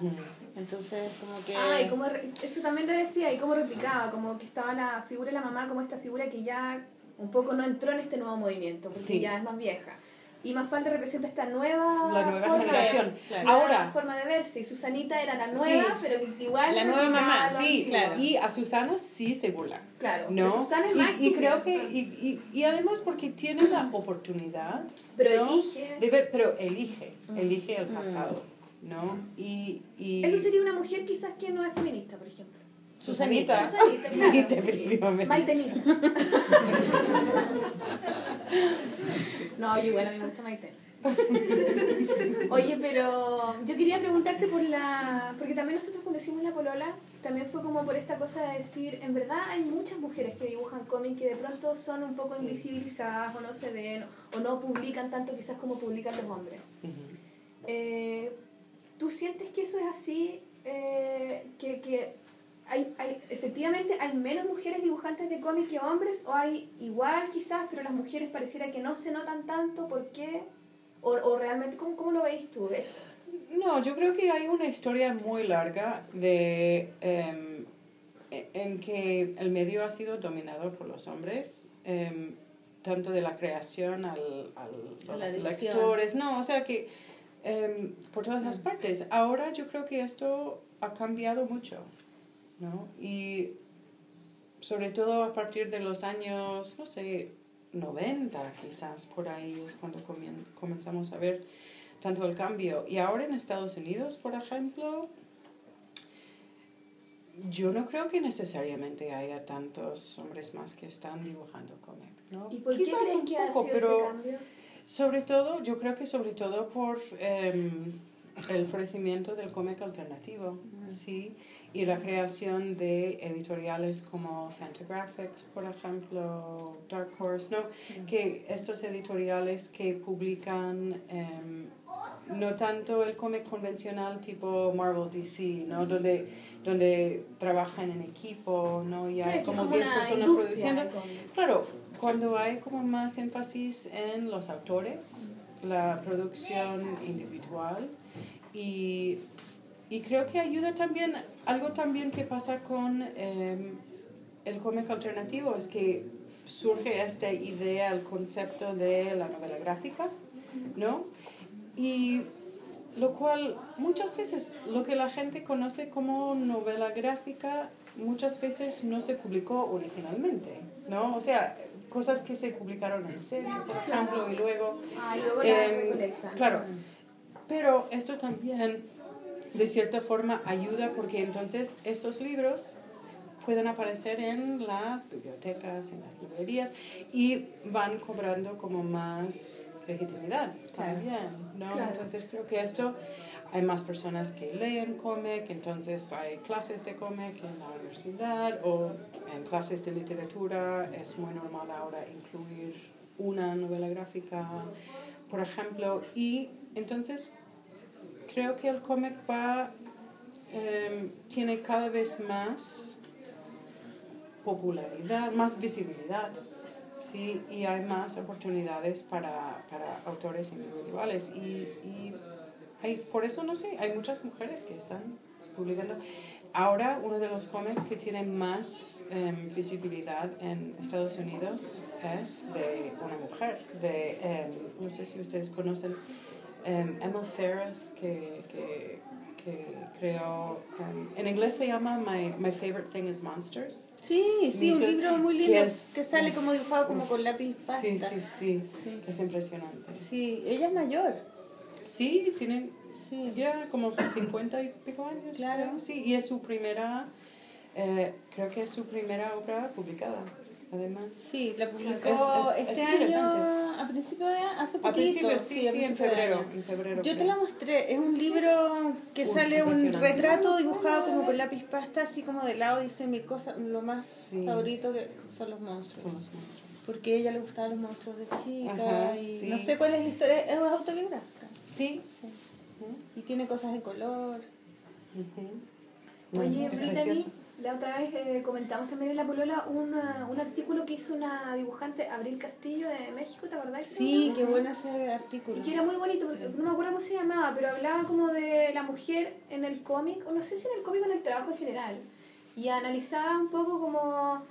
Entonces, como que... Ah, y como eso también lo decía, y cómo replicaba, como que estaba la figura de la mamá como esta figura que ya un poco no entró en este nuevo movimiento, porque Sí. ya es más vieja. Y Mafalda representa esta nueva, La nueva forma generación. de, Claro. Ahora, forma de verse. Y Susanita era la nueva, Sí. pero igual La nueva mamá, sí, claro. y a Susana sí se burla. Claro, ¿no? Susana es y, más y creo que, y, y, y además porque tiene la oportunidad, Pero ¿no? elige. de ver, pero elige, elige el pasado, ¿no? Y, y Eso sería una mujer quizás que no es feminista, por ejemplo. Susanita, Susanita, sí, claro. definitivamente. Maitenita. no, yo igual a mí me gusta Maite. Oye, pero yo quería preguntarte por la... Porque también nosotros cuando hicimos La Polola, también fue como por esta cosa de decir, en verdad hay muchas mujeres que dibujan cómic que de pronto son un poco invisibilizadas o no se ven o no publican tanto quizás como publican los hombres. Eh, ¿Tú sientes que eso es así? Eh, que que hay, hay, efectivamente hay menos mujeres dibujantes de cómic que hombres? ¿O hay igual quizás, pero las mujeres pareciera que no se notan tanto? ¿Por qué? ¿O, o realmente, ¿cómo, cómo lo veis tú? ¿Ves? No, yo creo que hay una historia muy larga de e- en que el medio ha sido dominado por los hombres, em, tanto de la creación al, al- a La los edición. lectores, no, o sea que em, por todas las partes. Ahora yo creo que esto ha cambiado mucho, ¿no? Y sobre todo a partir de los años, no sé, 90 quizás, por ahí es cuando comien- comenzamos a ver tanto el cambio. Y ahora en Estados Unidos, por ejemplo, yo no creo que necesariamente haya tantos hombres más que están dibujando cómic, ¿no? ¿Y por qué Quizás crees un que poco, pero cambio? sobre todo, yo creo que sobre todo por em, el florecimiento del cómic alternativo, sí, y la creación de editoriales como Fantagraphics, por ejemplo, Dark Horse, ¿no? Que estos editoriales que publican em, no tanto el cómic convencional tipo Marvel DC, ¿no? Donde, donde trabajan en equipo, ¿no? Y hay como es 10 una personas produciendo. Claro, cuando hay como más énfasis en los autores, la producción individual y, y creo que ayuda también, algo también que pasa con em, el cómic alternativo es que surge esta idea, el concepto de la novela gráfica, ¿no? Y lo cual muchas veces lo que la gente conoce como novela gráfica muchas veces no se publicó originalmente, ¿no? O sea, cosas que se publicaron en serie, por ejemplo, y luego... Ah, y luego la em, claro, pero esto también de cierta forma ayuda porque entonces estos libros pueden aparecer en las bibliotecas, en las librerías y van cobrando como más legitimidad también, ¿no? Claro. Entonces creo que esto hay más personas que leen cómic, entonces hay clases de cómic en la universidad o en clases de literatura es muy normal ahora incluir una novela gráfica, por ejemplo, y entonces creo que el cómic va, em, tiene cada vez más popularidad, más visibilidad, Sí, y hay más oportunidades para, para autores individuales. Y, y hay, por eso, no sé, hay muchas mujeres que están publicando. Ahora, uno de los cómics que tiene más em, visibilidad en Estados Unidos es de una mujer, de, em, no sé si ustedes conocen, em, Emma Ferris, que, que, que creó, em, en inglés se llama My, My Favorite Thing is Monsters. Sí, sí, un libro muy que lindo es- que sale como dibujado como con lápiz pasta. Sí, sí, sí, Sí. es impresionante. Sí, ella es mayor. Sí, tiene Sí. ya como 50 y pico años. Claro. creo. Sí, y es su primera, eh, creo que es su primera obra publicada, además. Sí, la publicó Es- es- este es año, a principio de hace poquito. A principios, sí, sí, en principio febrero. En febrero Yo te la mostré, es un libro que Uy, sale un retrato dibujado como con lápiz pasta, así como de lado, dice mi cosa, lo más Sí. favorito que son los monstruos. Son los monstruos. Porque a ella le gustaban los monstruos de chica Ajá, y sí. no sé cuál es la historia, es autobiográfica. Sí. Sí. Y tiene cosas de color. Ujú. Oye, es Brittany, precioso. La otra vez eh, comentamos también en La Polola una- un artículo que hizo una dibujante, Abril Castillo, de México, ¿te acordás? Sí, qué bueno ese artículo. Y que era muy bonito, porque no me acuerdo cómo se llamaba, pero hablaba como de la mujer en el cómic, o no sé si en el cómic o en el trabajo en general. Y analizaba un poco como...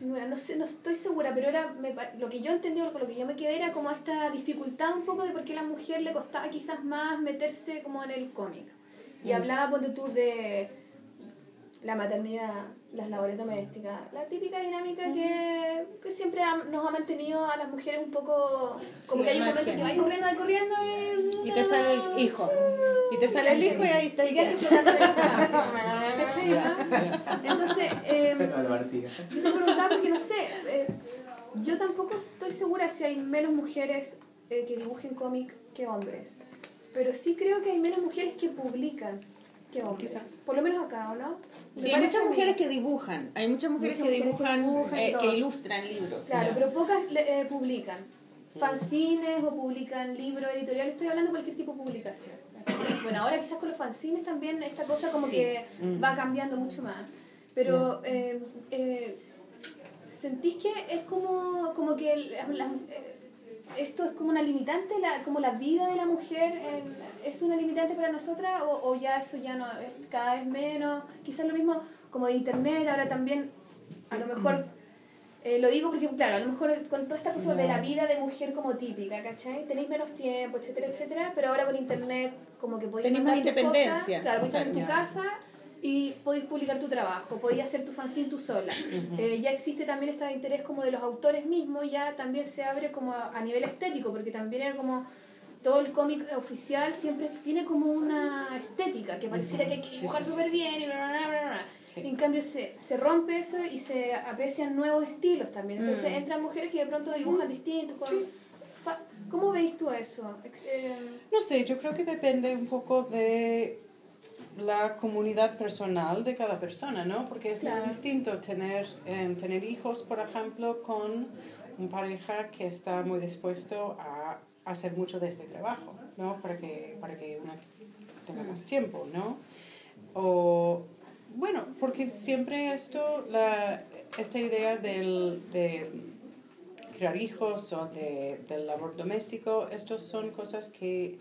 Bueno, no sé, no estoy segura, pero era me lo que yo entendí o con lo que yo me quedé era como esta dificultad un poco de por qué a la mujer le costaba quizás más meterse como en el cómic. Y hablaba, ponte tú, de la maternidad, las labores domésticas, la típica dinámica que, que siempre ha- nos ha mantenido a las mujeres un poco... Como Sí, que hay un momento que vas corriendo, vas corriendo y... Y te sale el hijo. Y te sale el hijo y ahí está. Y quedas explotando ¿cachai? Entonces, eh, yo te preguntaba porque no sé, eh, yo tampoco estoy segura si hay menos mujeres eh, que dibujen cómic que hombres. Pero sí creo que hay menos mujeres que publican que hombres. Quizás. Por lo menos acá, ¿o no? Sí, hay muchas mujeres que dibujan. Hay muchas mujeres Muchas que mujeres dibujan, eh, que ilustran libros. Claro, Ya. pero pocas eh, publican. Fanzines o publican libros editoriales, estoy hablando de cualquier tipo de publicación. Bueno, ahora quizás con los fanzines también esta cosa como Sí. que va cambiando mucho más. Pero eh, eh, sentís que es como, como que la- la- eh, esto es como una limitante, la, como la vida de la mujer eh, es una limitante para nosotras o, o ya eso ya no es cada vez menos. Quizás lo mismo como de internet, ahora también a lo mejor eh, lo digo porque, claro, a lo mejor con toda esta cosa de la vida de mujer como típica, ¿cachai? Tenéis menos tiempo, etcétera, etcétera, pero ahora con internet como que podéis Tenéis más independencia. Cosas, claro, podéis estar en tu casa y podéis publicar tu trabajo, podéis hacer tu fanzine tú sola. Eh, ya existe también este interés como de los autores mismos, ya también se abre como a, a nivel estético, porque también era como todo el cómic oficial siempre tiene como una estética, que pareciera que hay que Sí, dibujar sí, sí, súper sí. bien y bla, bla, bla, bla. Sí. En cambio se, se rompe eso y se aprecian nuevos estilos también. Entonces Mm. entran mujeres que de pronto dibujan distintos. con- ¿Cómo veis tú eso? Eh, No sé, yo creo que depende un poco de la comunidad personal de cada persona, ¿no? Porque es Claro. muy distinto tener, eh, tener hijos, por ejemplo, con un pareja que está muy dispuesto a hacer mucho de este trabajo, ¿no? Para que, para que una tenga más tiempo, ¿no? O, bueno, porque siempre esto, la, esta idea del, de crear hijos o de, del labor doméstico, estos son cosas que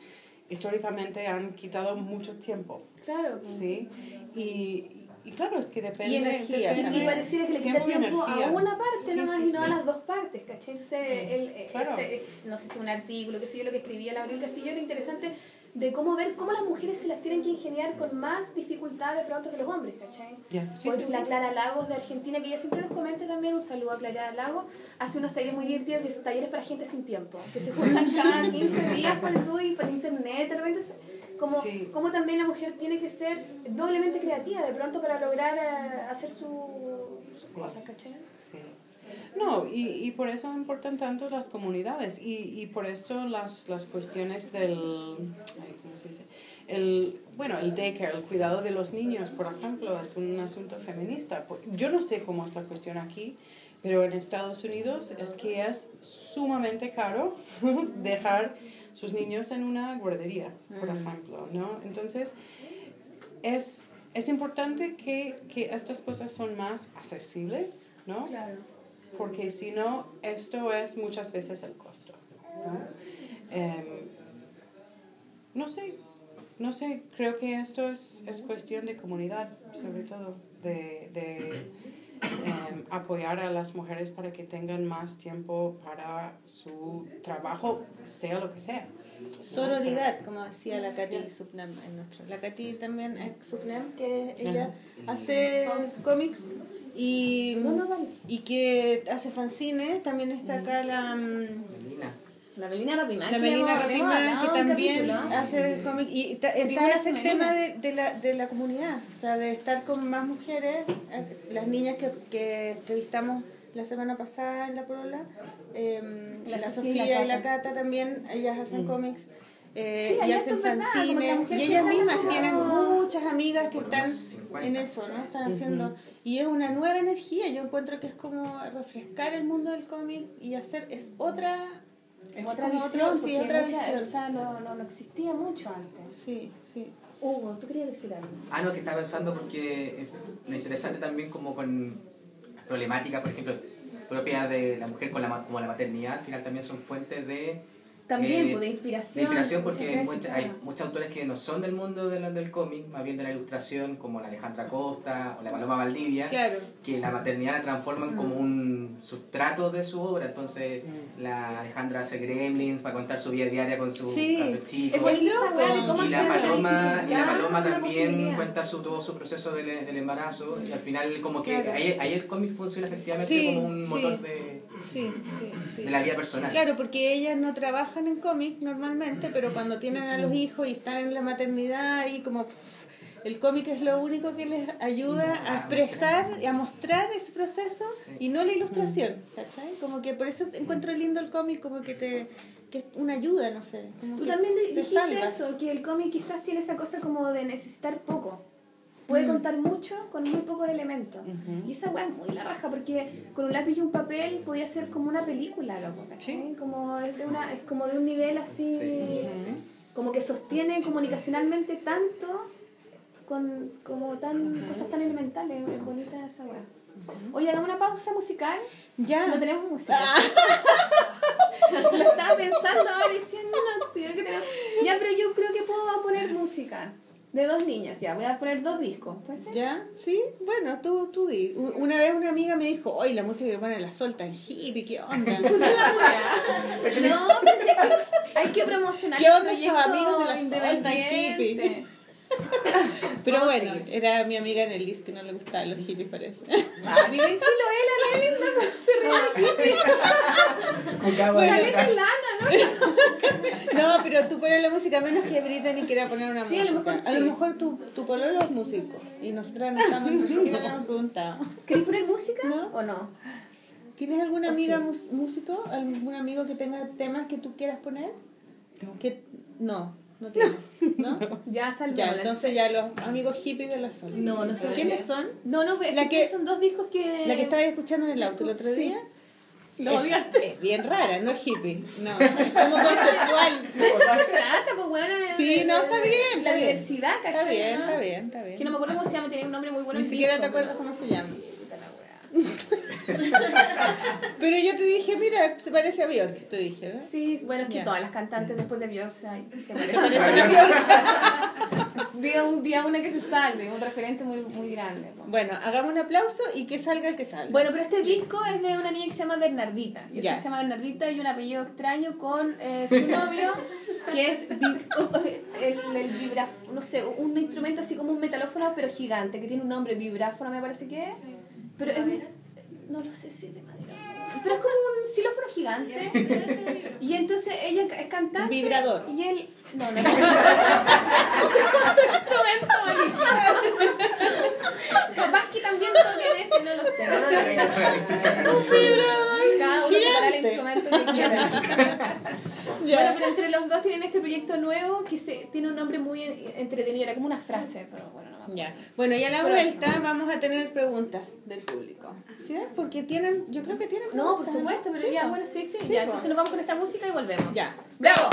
históricamente han quitado mucho tiempo, claro. ¿sí? Y, y claro, es que depende... Y energía depende- Y pareciera que le quita Tiempo tiempo a energía. una parte Sí, nomás sí, y no a sí. las dos partes, ¿cachai? Entonces, el, eh, Claro. este, no sé si un artículo, que sé yo, lo que escribía la Abril Castillo era interesante de cómo ver cómo las mujeres se las tienen que ingeniar con más dificultad de pronto que los hombres, ¿cachai? Ya, sí, la sí. Clara Lagos de Argentina, que ella siempre nos comenta también, un saludo a Clara Lagos, hace unos talleres muy divertidos, que son talleres para gente sin tiempo, que se juntan cada 15 días por tú y por internet, de repente, como, como también la mujer tiene que ser doblemente creativa de pronto para lograr eh, hacer su- sus cosas, ¿cachai? Sí. No, y, y por eso importan tanto las comunidades y, y por eso las, las cuestiones del, ay, ¿cómo se dice? El, bueno, el daycare, el cuidado de los niños, por ejemplo, es un asunto feminista. Yo no sé cómo es la cuestión aquí, pero en Estados Unidos es que es sumamente caro dejar sus niños en una guardería, por Mm. ejemplo, ¿no? Entonces, es, es importante que, que estas cosas son más accesibles, ¿no? Claro. Porque si no, esto es muchas veces el costo. ¿no? Em, no sé, no sé, creo que esto es, es cuestión de comunidad, sobre todo, de, de em, apoyar a las mujeres para que tengan más tiempo para su trabajo, sea lo que sea. Sororidad, como decía la Katy Supnem en nuestro. La Katy también es Supnem, que ella hace cómics y, y que hace fanzines. También está acá la, mm, Melina. La Rapimán. la que Melina Rapimán, que también capítulo. hace cómics. Y ta- está ese femenina. tema de, de, la, de la comunidad, o sea, de estar con más mujeres. Eh, Las niñas que, que entrevistamos la semana pasada en La Porola, eh, La la, Sofía y la y la Cata. Cata también, ellas hacen cómics. Eh, Sí, y hacen fanzines y ellas mismas tienen muchas amigas que están unos 50. en eso, ¿no? Están haciendo y es una nueva energía, yo encuentro que es como refrescar el mundo del cómic y hacer es otra Es otra visión, sí, otra mucha- visión. O sea, no, no, no existía mucho antes. Sí, sí. Hugo, ¿tú querías decir algo? Ah, no, que estaba pensando porque es lo interesante también como con problemáticas, por ejemplo, propias de la mujer con la, como la maternidad, al final también son fuentes de... También, eh, pues, de inspiración. De inspiración muchas porque veces, mucha- hay muchos autores que no son del mundo de la- del cómic, más bien de la ilustración, como la Alejandra Costa o la Paloma Valdivia, Claro. que la maternidad la transforman como Mm. un sustrato de su obra. Entonces, la Alejandra hace gremlins para contar su vida diaria con su Sí. Es cómo y la paloma y la dificultad, paloma una también cuenta su todo su proceso del, del embarazo y al final como que Claro. ahí, ahí el cómic funciona efectivamente Sí, como un sí. motor de, Sí, sí, sí. de la vida personal Claro, porque ellas no trabajan en cómic normalmente, pero cuando tienen a los hijos y están en la maternidad y como pff, el cómic es lo único que les ayuda a expresar y a mostrar ese proceso Sí. y no la ilustración, ¿cachai? Como que por eso encuentro lindo el cómic como que te que es una ayuda, no sé. como Tú que también di- te dijiste salvas. eso, que el cómic quizás tiene esa cosa como de necesitar poco. Puede Mm. contar mucho con muy pocos elementos. Y esa weá es muy la raja, porque con un lápiz y un papel podía ser como una película, loco, ¿cachai? Como es de, una, es como de un nivel así, Sí. como que sostiene comunicacionalmente tanto, con como tan, cosas tan elementales. Es bonita esa weá. Oye, hagamos una pausa musical. Ya. No tenemos música. Lo estaba pensando ahora decía, no, no, creo que tenemos... Ya, pero yo creo que puedo poner música. De dos niñas, ya, voy a poner dos discos. ¿Puede ser? ¿Ya? ¿Sí? Bueno, tú, tú di. Una vez una amiga me dijo, oye, la música que ponen la solta en hippie, ¿qué onda? No, sí, hay que promocionar ¿Qué onda esos amigos de la Solta independiente. Pero Vamos bueno, era mi amiga en el list que no le gustaban los hippies, parece. Ah, bien chulo, él, él, él, no, se ríe de hippie. con Caleta en lana, ¿no? No, pero tú pones la música menos que Brittany quiera poner una Sí, a lo música. mejor A lo sí. mejor tu, tu pololo es músico y nosotras no estamos, ni siquiera le hemos preguntado. ¿Querés poner música No. o no? ¿Tienes alguna ¿O amiga sí? músico? ¿Algún amigo que tenga temas que tú quieras poner? Que No, no tienes, ¿no? Ya salvo. Ya, entonces ya los amigos hippies de la zona. No, no sé. ¿Quiénes son? No, no, La que, son dos discos que... La que estaba escuchando en el auto el otro día. Lo es, odiaste. es bien rara, no es hippie. No, es como conceptual. De eso se trata, pues, bueno, de, Sí, no, está bien, La está bien. diversidad, ¿cachai? Está bien, no? está bien, está bien. Que no me acuerdo cómo se llama, tenía un nombre muy bueno. Ni siquiera disco, te acuerdas pero- cómo se llama. Pero yo te dije, mira, se parece a Björk, te dije, ¿no? Sí, bueno, es que todas las cantantes después de Björk se, se parecen. A Björk. Diga un día una que se salve, un referente muy, muy grande. pues. Bueno, hagamos un aplauso y que salga el que salga. Bueno, pero este disco es de una niña que se llama Bernardita. Y Ya. se llama Bernardita y un apellido extraño con eh, su novio, que es el, el vibra, no sé, un instrumento así como un metalófono, pero gigante, que tiene un nombre, vibráfono me parece que es. Pero es, no lo sé si es de madera. Pero es como un xilófono gigante. Y entonces ella es cantante. Vibrador. Y él. No, no es otro instrumento. Capaz que también toquen ese, no lo sé. No lo sé. Un vibrador Cada uno tocará el instrumento que quiera. Bueno, pero entre los dos tienen este proyecto nuevo que se, tiene un nombre muy en- entretenido, era como una frase, pero bueno. Ya. Bueno, y a la vuelta vamos a tener preguntas del público. ¿Sí? Porque tienen, yo creo que tienen No, por supuesto, pero ya, bueno, sí, sí, ya. Entonces nos vamos con esta música y volvemos. Ya. ¡Bravo!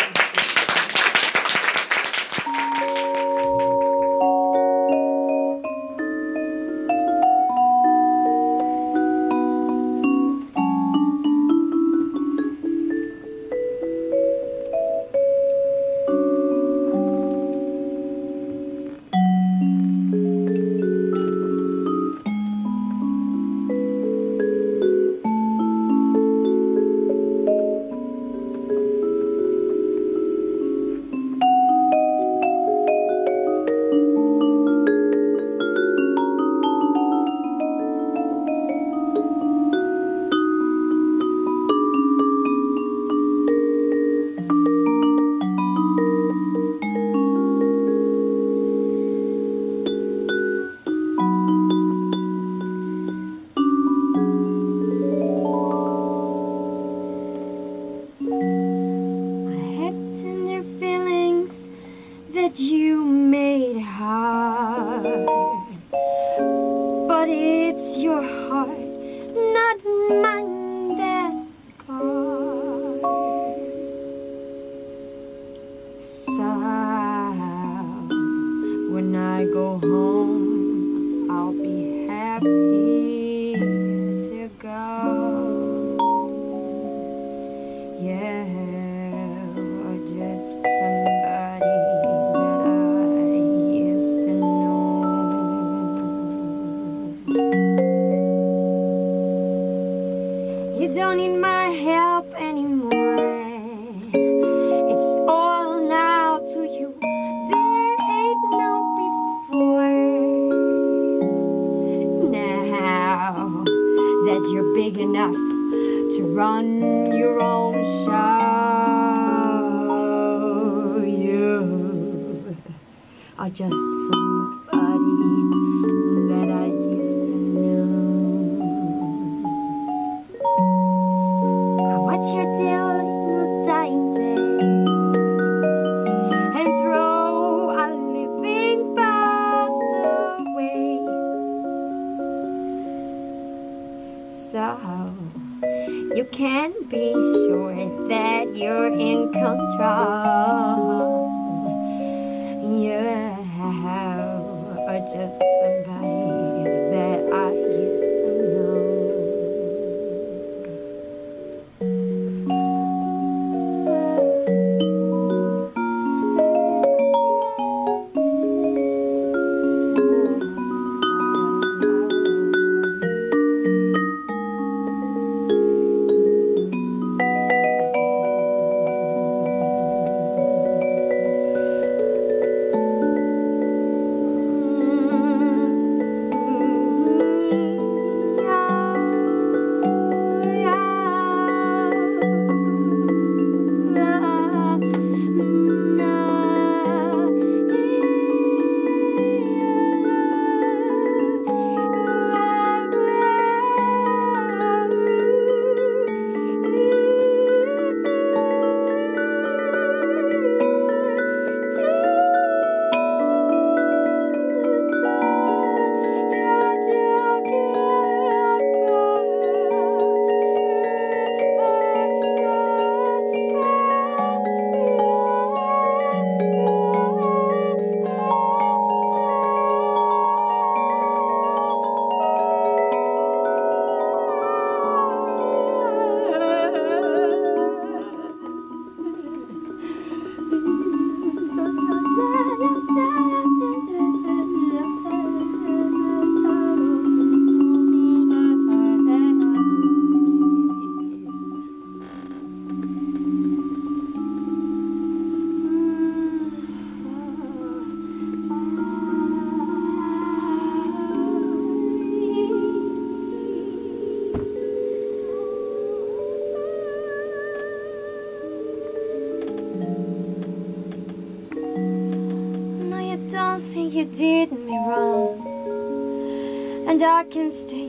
Can stay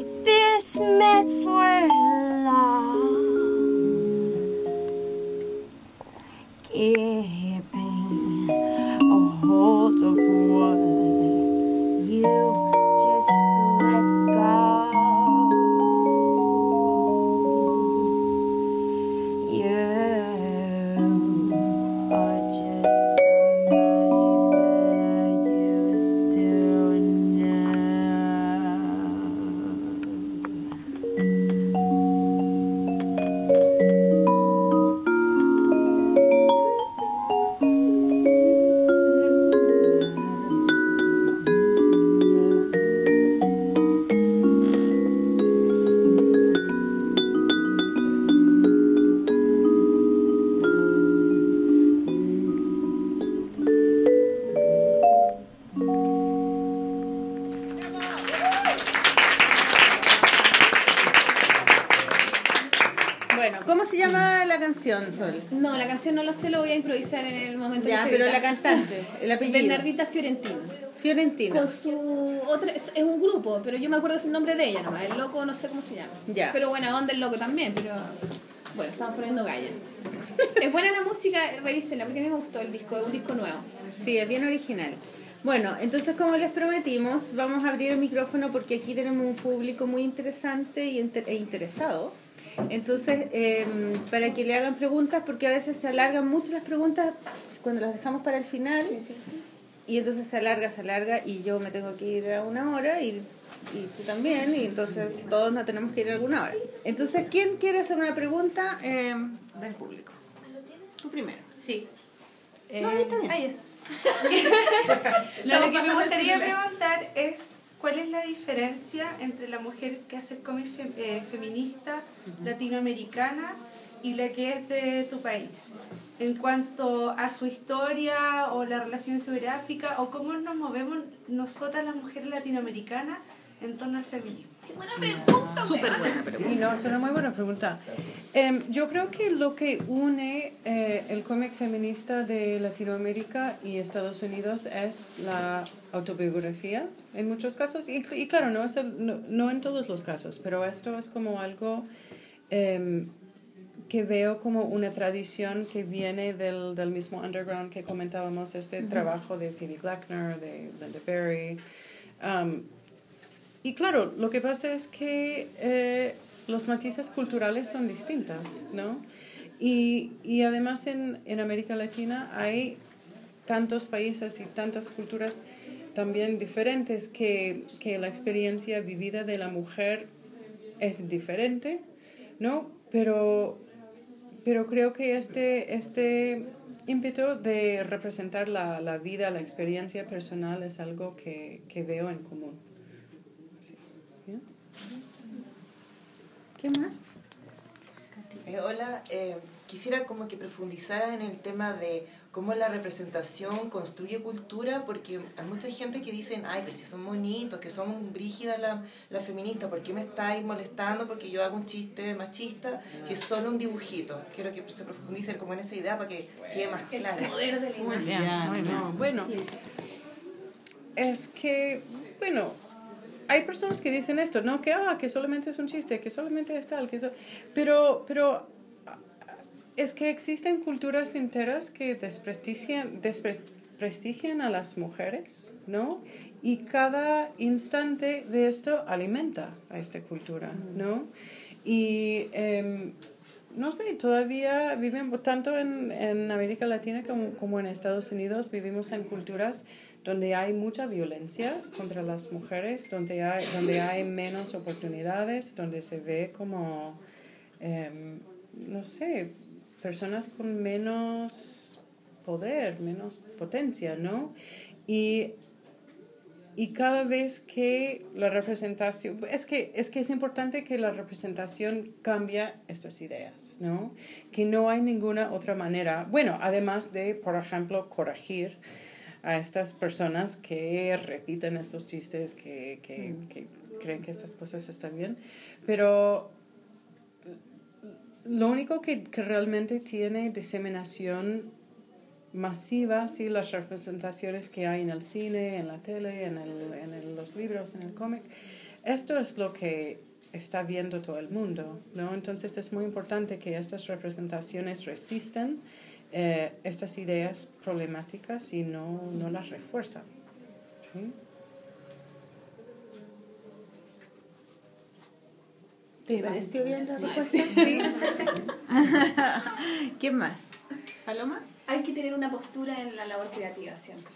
el apellido. Bernardita Fiorentina. Fiorentina. Con su otra, es, un grupo, pero yo me acuerdo su nombre de ella nomás. El loco no sé cómo se llama. Ya. Pero buena onda el loco también, pero bueno, estamos poniendo galla. es buena la música, revísenla, porque a mí me gustó el disco, es un disco nuevo. Sí, es bien original. Bueno, entonces como les prometimos, vamos a abrir el micrófono porque aquí tenemos un público muy interesante y inter- e interesado. Entonces, eh, para que le hagan preguntas, porque a veces se alargan mucho las preguntas cuando las dejamos para el final. y entonces se alarga, se alarga y yo me tengo que ir a una hora y, y tú también y entonces todos nos tenemos que ir a alguna hora. Entonces, ¿quién quiere hacer una pregunta eh, del público? Tú primero. Sí. No, ahí está bien. Ah, ya. Lo que me gustaría preguntar es cuál es la diferencia entre la mujer que hace cómic fe- eh, feminista latinoamericana y la que es de tu país en cuanto a su historia o la relación geográfica o cómo nos movemos nosotras las mujeres latinoamericanas en torno al feminismo. Súper buena Sí, no, es una muy buena pregunta. Em, yo creo que lo que une eh, el cómic feminista de Latinoamérica y Estados Unidos es la autobiografía en muchos casos. Y, y claro, no, es el- no, no en todos los casos, pero esto es como algo em, que veo como una tradición que viene del, del mismo underground que comentábamos, este trabajo de Phoebe Glackner, de Linda Berry. Um, y claro, lo que pasa es que eh, los matices culturales son distintas, ¿no? Y, y además en, en América Latina hay tantos países y tantas culturas también diferentes que, que la experiencia vivida de la mujer es diferente, ¿no? Pero, pero creo que este, este ímpetu de representar la, la vida, la experiencia personal es algo que, que veo en común. ¿Qué más? Eh, hola, eh, quisiera como que profundizara en el tema de cómo la representación construye cultura, porque hay mucha gente que dicen, ay, pero si son bonitos, que son brígidas las la feministas, ¿por qué me estáis molestando? Porque yo hago un chiste machista, si es solo un dibujito. Quiero que se profundice como en esa idea para que quede más claro. Poder de la imagen. No, bueno, es que, bueno, hay personas que dicen esto, ¿no? Que, ah, que solamente es un chiste, que solamente es tal, que eso, pero, pero es que existen culturas enteras que desprestigian, desprestigian a las mujeres, ¿no? Y cada instante de esto alimenta a esta cultura, ¿no? Y em, no sé, todavía vivimos, tanto en, en América Latina como, como en Estados Unidos, vivimos en culturas donde hay mucha violencia contra las mujeres, donde hay, donde hay menos oportunidades, donde se ve como, em, no sé, personas con menos poder, menos potencia, ¿no? Y y cada vez que la representación, es que, es que es importante que la representación cambie estas ideas, ¿no? Que no hay ninguna otra manera, bueno, además de, por ejemplo, corregir a estas personas que repiten estos chistes, que, que, que creen que estas cosas están bien, pero lo único que, que realmente tiene diseminación masiva, sí, las representaciones que hay en el cine, en la tele, en, el, en los libros, en el cómic. Esto es lo que está viendo todo el mundo, ¿no? Entonces es muy importante que estas representaciones resistan eh, estas ideas problemáticas y no, no las refuerzan. ¿Te pareció bien la respuesta? Sí. ¿Quién más? ¿Paloma? Hay que tener una postura en la labor creativa siempre.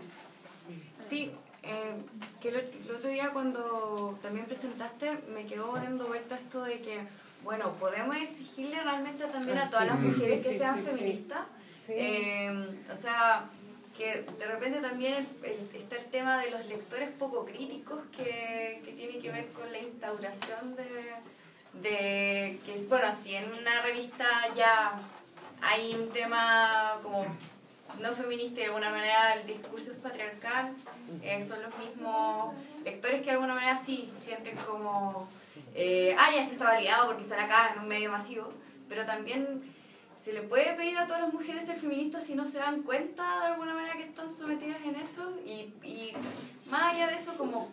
Sí, eh, que el, el otro día cuando también presentaste me quedó dando vuelta esto de que, bueno, podemos exigirle realmente también a todas las mujeres que sean feministas. Eh, o sea, que de repente también el- el- está el tema de los lectores poco críticos que, que tiene que ver con la instauración de, de que, es- bueno, si en una revista ya hay un tema como no feminista de alguna manera el discurso es patriarcal, eh, son los mismos lectores que de alguna manera sí sienten como, eh, ah, ya esto está validado porque sale acá en un medio masivo, pero también se le puede pedir a todas las mujeres ser feministas si no se dan cuenta de alguna manera que están sometidas en eso y, y más allá de eso como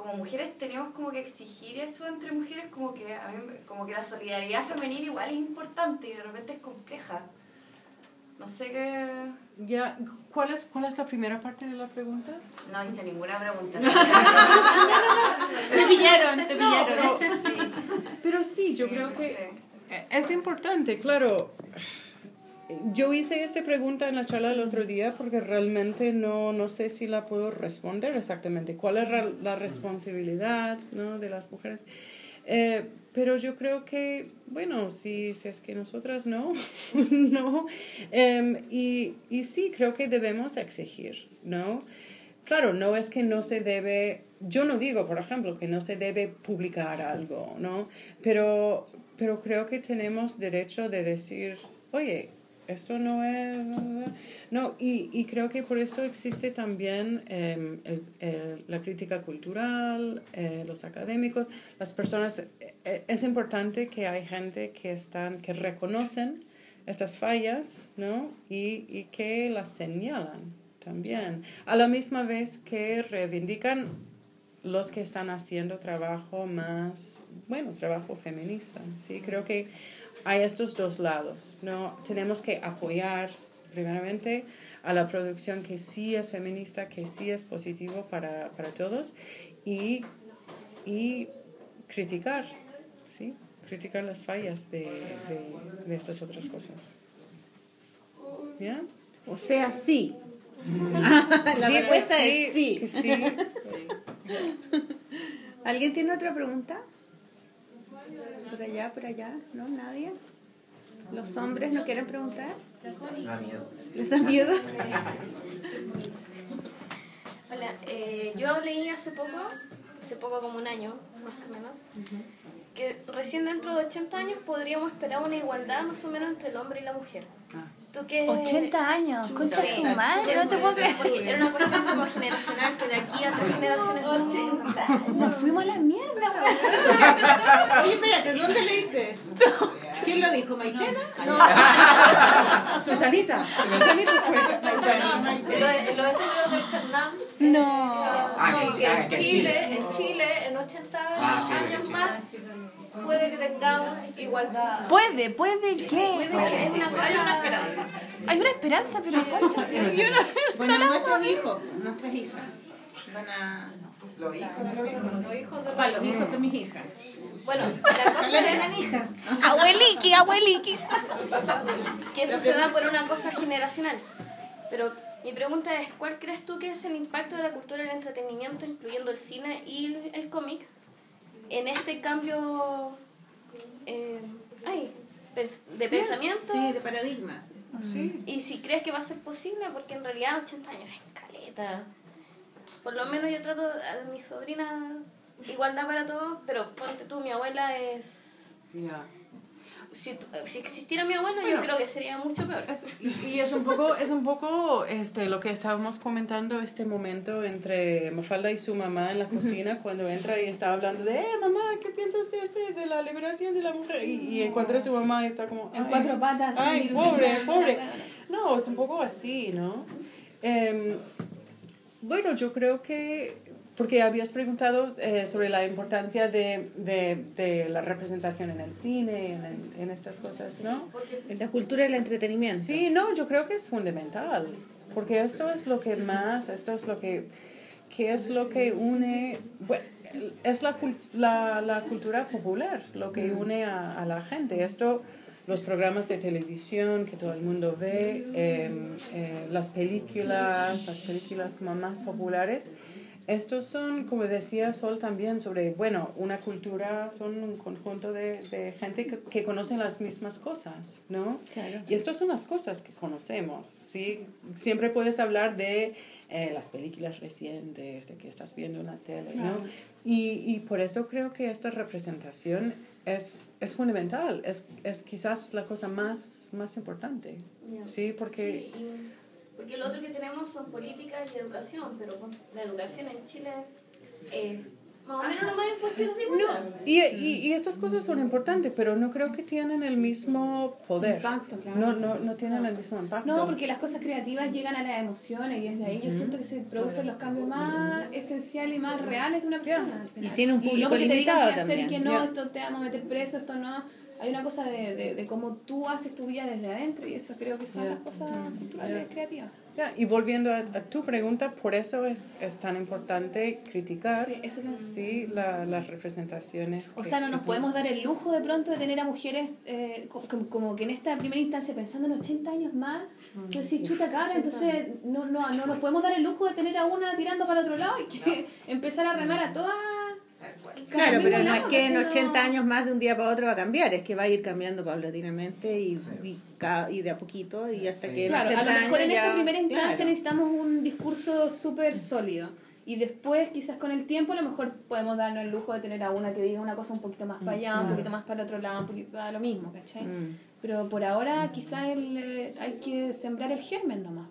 como mujeres tenemos como que exigir eso entre mujeres como que a mí como que la solidaridad femenina igual es importante y de repente es compleja no sé qué Ya, ¿cuál, es, ¿Cuál es la primera parte de la pregunta? no hice ninguna pregunta Te pillaron, te No, pillaron. pero sí, Pero sí, yo sí, creo no que sé. es importante, claro. Yo hice esta pregunta en la charla el otro día porque realmente no, no sé si la puedo responder exactamente. ¿Cuál es la- responsabilidad ¿no? de las mujeres? Eh, pero yo creo que, bueno, si, si es que nosotras no, no. Em, y, y sí, creo que debemos exigir, ¿no? Claro, no es que no se debe, yo no digo, por ejemplo, que no se debe publicar algo, ¿no? Pero, pero creo que tenemos derecho de decir, oye, esto no es... No, y, y creo que por esto existe también em, el- la crítica cultural, eh, los académicos, las personas... eh, es importante que hay gente que, están, que reconocen estas fallas, ¿no? Y, y que las señalan también. A la misma vez que reivindican los que están haciendo trabajo más, bueno, trabajo feminista, ¿sí? Creo que hay estos dos lados, ¿no? Tenemos que apoyar, primeramente, a la producción que sí es feminista, que sí es positivo para, para todos, y, y criticar, ¿sí? Criticar las fallas de, de, de estas otras cosas. ¿Ya? O sea, sí. La respuesta es sí. que sí. ¿Alguien tiene otra pregunta? Por allá, por allá, ¿no? ¿Nadie? ¿Los hombres no quieren preguntar? Da miedo. ¿Les da miedo? Hola, eh, yo leí hace poco, hace poco como un año, más o menos, que recién dentro de 80 años podríamos esperar una igualdad más o menos entre el hombre y la mujer. ¿Tú qué? 80 años, concha su madre, no te puedo creer. Porque era una cuestión como generacional, que de aquí a tres generaciones no. Nos fuimos a la mierda, güey. Oye, espérate, ¿dónde leíste eso? ¿Quién lo dijo? ¿Maitena? Susanita. Susanita fue. Los, estudios del CERNAM No. Ah, que- que ah, en Chile, en Chile, en 80 Ah, años más, puede que tengamos igualdad. Puede, puede que. Es una cosa- Hay una esperanza. Hay una esperanza, pero no. Bueno, nuestros hijos, nuestras hijas. Van a... Los hijos de Para los hijos de mis hijas. Bueno, la cosa es tengan hijas. Abueliqui, abueliqui. que eso se da por una cosa generacional. Pero mi pregunta es, ¿cuál crees tú que es el impacto de la cultura y el entretenimiento, incluyendo el cine y el, el cómic, en este cambio eh, ay, de pensamiento? Sí, de paradigma. Y si crees que va a ser posible, porque en realidad 80 años es caleta. Por lo menos yo trato a mi sobrina igualdad para todos, pero ponte tú, mi abuela es... Ya. Si, si existiera mi abuelo, yo creo que sería mucho peor. Es- y, y es un poco, es un poco este, lo que estábamos comentando este momento entre Mafalda y su mamá en la cocina cuando entra y está hablando de, eh, mamá, ¿qué piensas de este, de la liberación de la mujer? Y, y encuentra a su mamá y está como, En "Ay, cuatro patas. Ay, pobre, pobre. No, es un poco así, ¿no? Em, bueno, yo creo que, porque habías preguntado eh, sobre la importancia de, de, de la representación en el cine, en, en estas cosas, ¿no? En la cultura del entretenimiento. Sí, no, yo creo que es fundamental, porque esto es lo que más, esto es lo que, que es lo que une, bueno, es la, la, la cultura popular, lo que une a, a la gente. Esto, los programas de televisión que todo el mundo ve, eh, eh, las películas, las películas como más populares. Estos son, como decía Sol también, sobre, bueno, una cultura, son un conjunto de, de gente que, que conocen las mismas cosas, ¿no? Claro. Y estas son las cosas que conocemos, ¿sí? Siempre puedes hablar de eh, las películas recientes, de que estás viendo en la tele, ¿no? Y, y por eso creo que esta representación es, es fundamental, es, es quizás la cosa más, más importante, Ya. ¿sí? Porque... Sí, y- porque lo otro que tenemos son políticas y educación, pero la educación en Chile eh, más o menos no más en cuestiones de igualdad. Y, y, y estas cosas son importantes, pero no creo que tienen el mismo poder. Impacto, claro. No, no, no tienen el mismo impacto. No, porque las cosas creativas llegan a las emociones y desde ahí yo siento que se producen los cambios más esenciales y más reales de una persona. Y tiene un no público porque te digan limitado qué hacer y también. que no, Ya. esto te vamos a meter preso, esto no. Hay una cosa de, de, de cómo tú haces tu vida desde adentro y eso creo que son Ya. las cosas culturales creativas. Ya, y volviendo a, a tu pregunta, por eso es, es tan importante criticar Sí, eso que- sí, la- las representaciones. O que- sea, no nos son- podemos dar el lujo de pronto de tener a mujeres eh, co- como, como que en esta primera instancia, pensando en 80 años más, tú decís, chuta cara, entonces no, no, no nos podemos dar el lujo de tener a una tirando para el otro lado y que empezar a remar a todas. Claro, pero no es que en ¿cachai? 80 años más de un día para otro va a cambiar, es que va a ir cambiando paulatinamente y, y, ca- y de a poquito y hasta Sí. que en Claro, a 80 lo mejor en esta ya- primera instancia claro. necesitamos un discurso súper sólido. Y después, quizás con el tiempo, a lo mejor podemos darnos el lujo de tener a una que diga una cosa un poquito más para allá, un poquito más para el otro lado, un poquito da lo mismo, ¿cachai? Mm. Pero por ahora, quizás el, eh, hay que sembrar el germen nomás.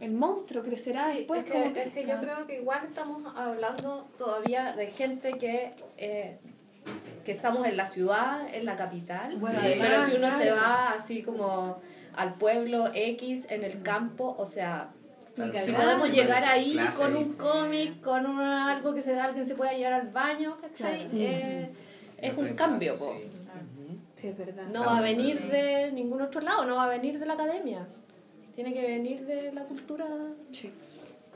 El monstruo crecerá después. es, que, como es que yo creo que igual estamos hablando todavía de gente que, eh, que estamos en la ciudad, en la capital. Bueno, Sí. Pero si uno se va así como al pueblo X en el campo, o sea, si podemos llegar ahí con un cómic, con una- algo que se, alguien se pueda llevar al baño, ¿cachai? Claro. Eh, es un cambio, impacto, po. sí. Sí, es verdad. No va a venir de ningún otro lado, no va a venir de la academia. Tiene que venir de la cultura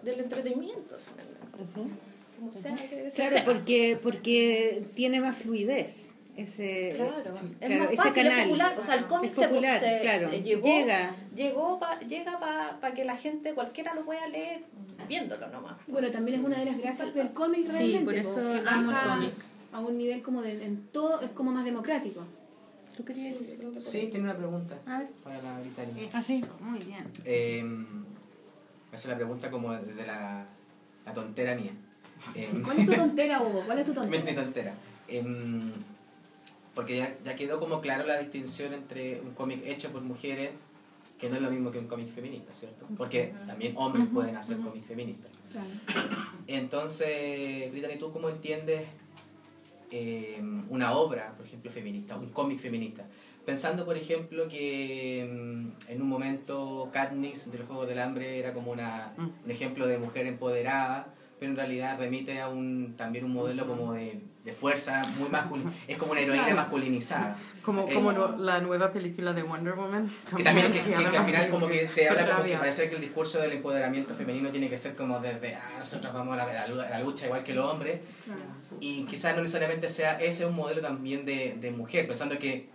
del entretenimiento, finalmente. Como sea que Claro, sea. porque, porque tiene más fluidez. Ese, Claro, sí, es claro, más ese fácil, es canal. popular. O sea, el cómic Es se, popular, se- claro. se llegó, Llega. llegó pa- llega para que la gente, cualquiera lo pueda leer viéndolo nomás. Bueno, también es una de las gracias del cómic realmente. por po, eso que amo el baja cómic. a un nivel como de en todo, es como más democrático. ¿Tú querías decir algo? Sí, tiene una pregunta A ver. para la Británica. Ah, sí, muy bien. Eh, me hace la pregunta como desde la, la tontera mía. Eh, ¿Cuál es tu tontera, Hugo? ¿Cuál es tu tontera? mi tontera. Em, porque ya, ya quedó como claro la distinción entre un cómic hecho por mujeres, que no es lo mismo que un cómic feminista, ¿cierto? Porque también hombres pueden hacer cómics feministas. Claro. Entonces, Brittany, ¿tú cómo entiendes eh, una obra, por ejemplo, feminista, un cómic feminista? Pensando, por ejemplo, que mm, en un momento Katniss del Juego del Hambre era como una, un ejemplo de mujer empoderada, pero en realidad remite a un también un modelo como de, de fuerza muy masculina. Es como una heroína masculinizada. Como, Eh, como no- la nueva película de Wonder Woman. que también que, que- que al final como que se habla como que parece que el discurso del empoderamiento femenino tiene que ser como desde ah, nosotros vamos a la, a la- lucha igual que los hombres y quizás no necesariamente sea ese un modelo también de, de mujer pensando que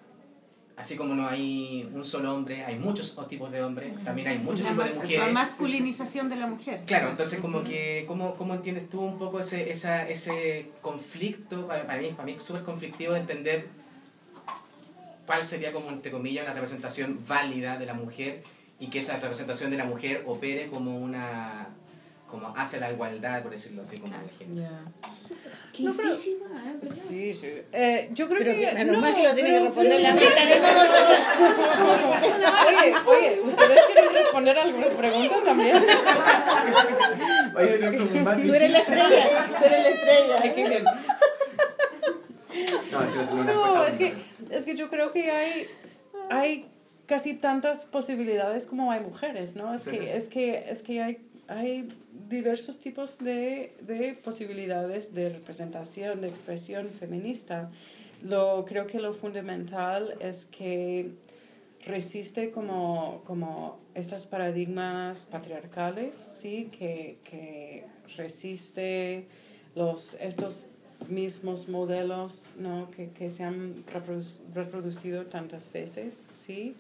así como no hay un solo hombre hay muchos tipos de hombres también hay muchos tipos de La mujeres masculinización de la mujer. Claro, entonces como que, ¿cómo, cómo entiendes tú un poco ese, esa, ese conflicto? Para, para mí, para mí es súper conflictivo de entender cuál sería como, entre comillas, una representación válida de la mujer y que esa representación de la mujer opere como una como hacia la igualdad, por decirlo así, como género. Ya. Qué No, pero- difícil, ¿eh? Sí, sí. Eh, yo creo Pero que. que menos no, mal que lo tiene que responder sí. la nosotros. Oye, oye, ¿ustedes quieren responder algunas preguntas también? Tú eres la estrella, tú eres la estrella. Ay, qué bien. No, sí, es una No, es que, es que yo creo que hay, hay casi tantas posibilidades como hay mujeres, ¿no? Es Sí, que, sí. es que, es que hay, hay diversos tipos de, de posibilidades de representación, de expresión feminista. Lo, creo que lo fundamental es que resiste como, como estos paradigmas patriarcales, ¿sí? Que, que resiste los, estos mismos modelos ¿no? que, que se han reprodu- reproducido tantas veces, ¿sí?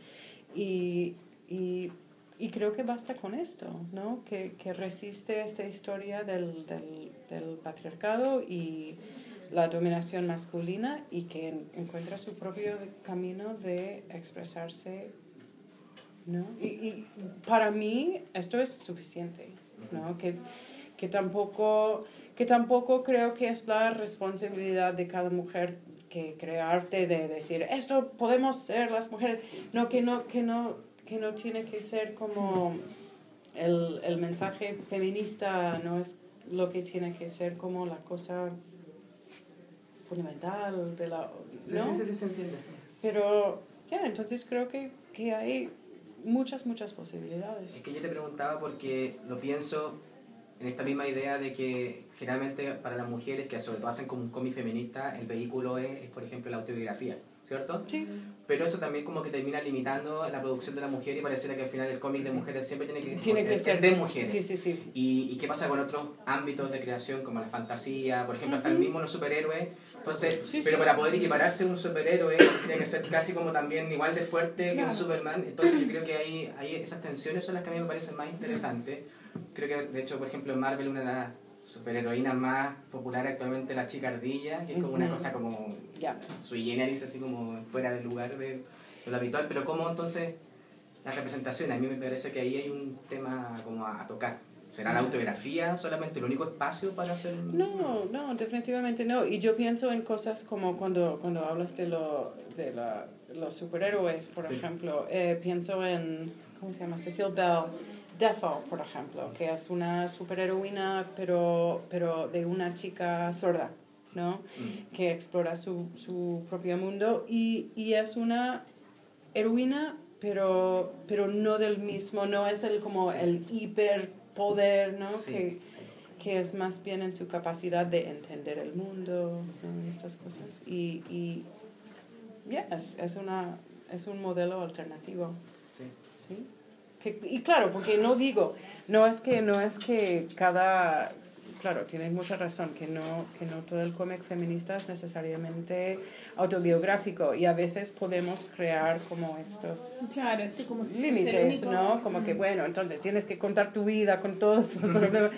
Y, y, y creo que basta con esto, ¿no? Que, que resiste esta historia del, del, del patriarcado y la dominación masculina y que en- encuentra su propio camino de expresarse, ¿no? Y, y para mí esto es suficiente, ¿no? Que, que tampoco que tampoco creo que es la responsabilidad de cada mujer que crearte de decir esto podemos ser las mujeres no que no que no que no tiene que ser como el, el mensaje feminista no es lo que tiene que ser como la cosa fundamental de la Sí, ¿no? sí, sí, sí, se entiende. pero ya entonces creo que, que hay muchas muchas Es posibilidades que yo te preguntaba porque lo pienso en esta misma idea de que generalmente para las mujeres que sobre todo hacen como un cómic feminista, el vehículo es, es, por ejemplo, la autobiografía. ¿Cierto? Sí. Pero eso también como que termina limitando la producción de la mujer y pareciera que al final el cómic de mujeres siempre tiene que, Tiene que es ser de mujeres. Sí, sí, sí. ¿Y, ¿Y qué pasa con otros ámbitos de creación como la fantasía? Por ejemplo, hasta el mismo los superhéroes. Entonces, Sí, pero sí. para poder equipararse a un superhéroe tiene que ser casi como también igual de fuerte que un Claro. Superman. Entonces yo creo que ahí, ahí esas tensiones son las que a mí me parecen más interesantes. Creo que de hecho, por ejemplo, en Marvel una de las superheroínas más populares actualmente la chica ardilla, que es como una cosa como Ya. sui generis, así como fuera del lugar de, de lo habitual, pero cómo entonces la representación, a mí me parece que ahí hay un tema como a, a tocar. ¿Será la autobiografía solamente el único espacio para hacer...? No, no, definitivamente no. Y yo pienso en cosas como cuando, cuando hablas de, lo, de la, los superhéroes, por Sí. ejemplo. eh, pienso en, ¿cómo se llama? Cecil Bell, Defo, por ejemplo, que es una superheroína, pero, pero de una chica sorda, ¿no? Mm. que explora su, su propio mundo y, y es una heroína, pero, pero no del mismo, no es el como Sí, el hiperpoder, ¿no? Sí, Que, sí. que es más bien en su capacidad de entender el mundo, ¿no? Estas cosas. Y, y yeah, es, es, una, es un modelo alternativo. Sí. ¿sí? Que, y claro, porque no digo, no es que, no es que cada, claro, tienes mucha razón, que no, que no todo el cómic feminista es necesariamente autobiográfico y a veces podemos crear como estos Claro, este como si fuese el límites, ¿no? Como que, bueno, entonces tienes que contar tu vida con todos los problemas.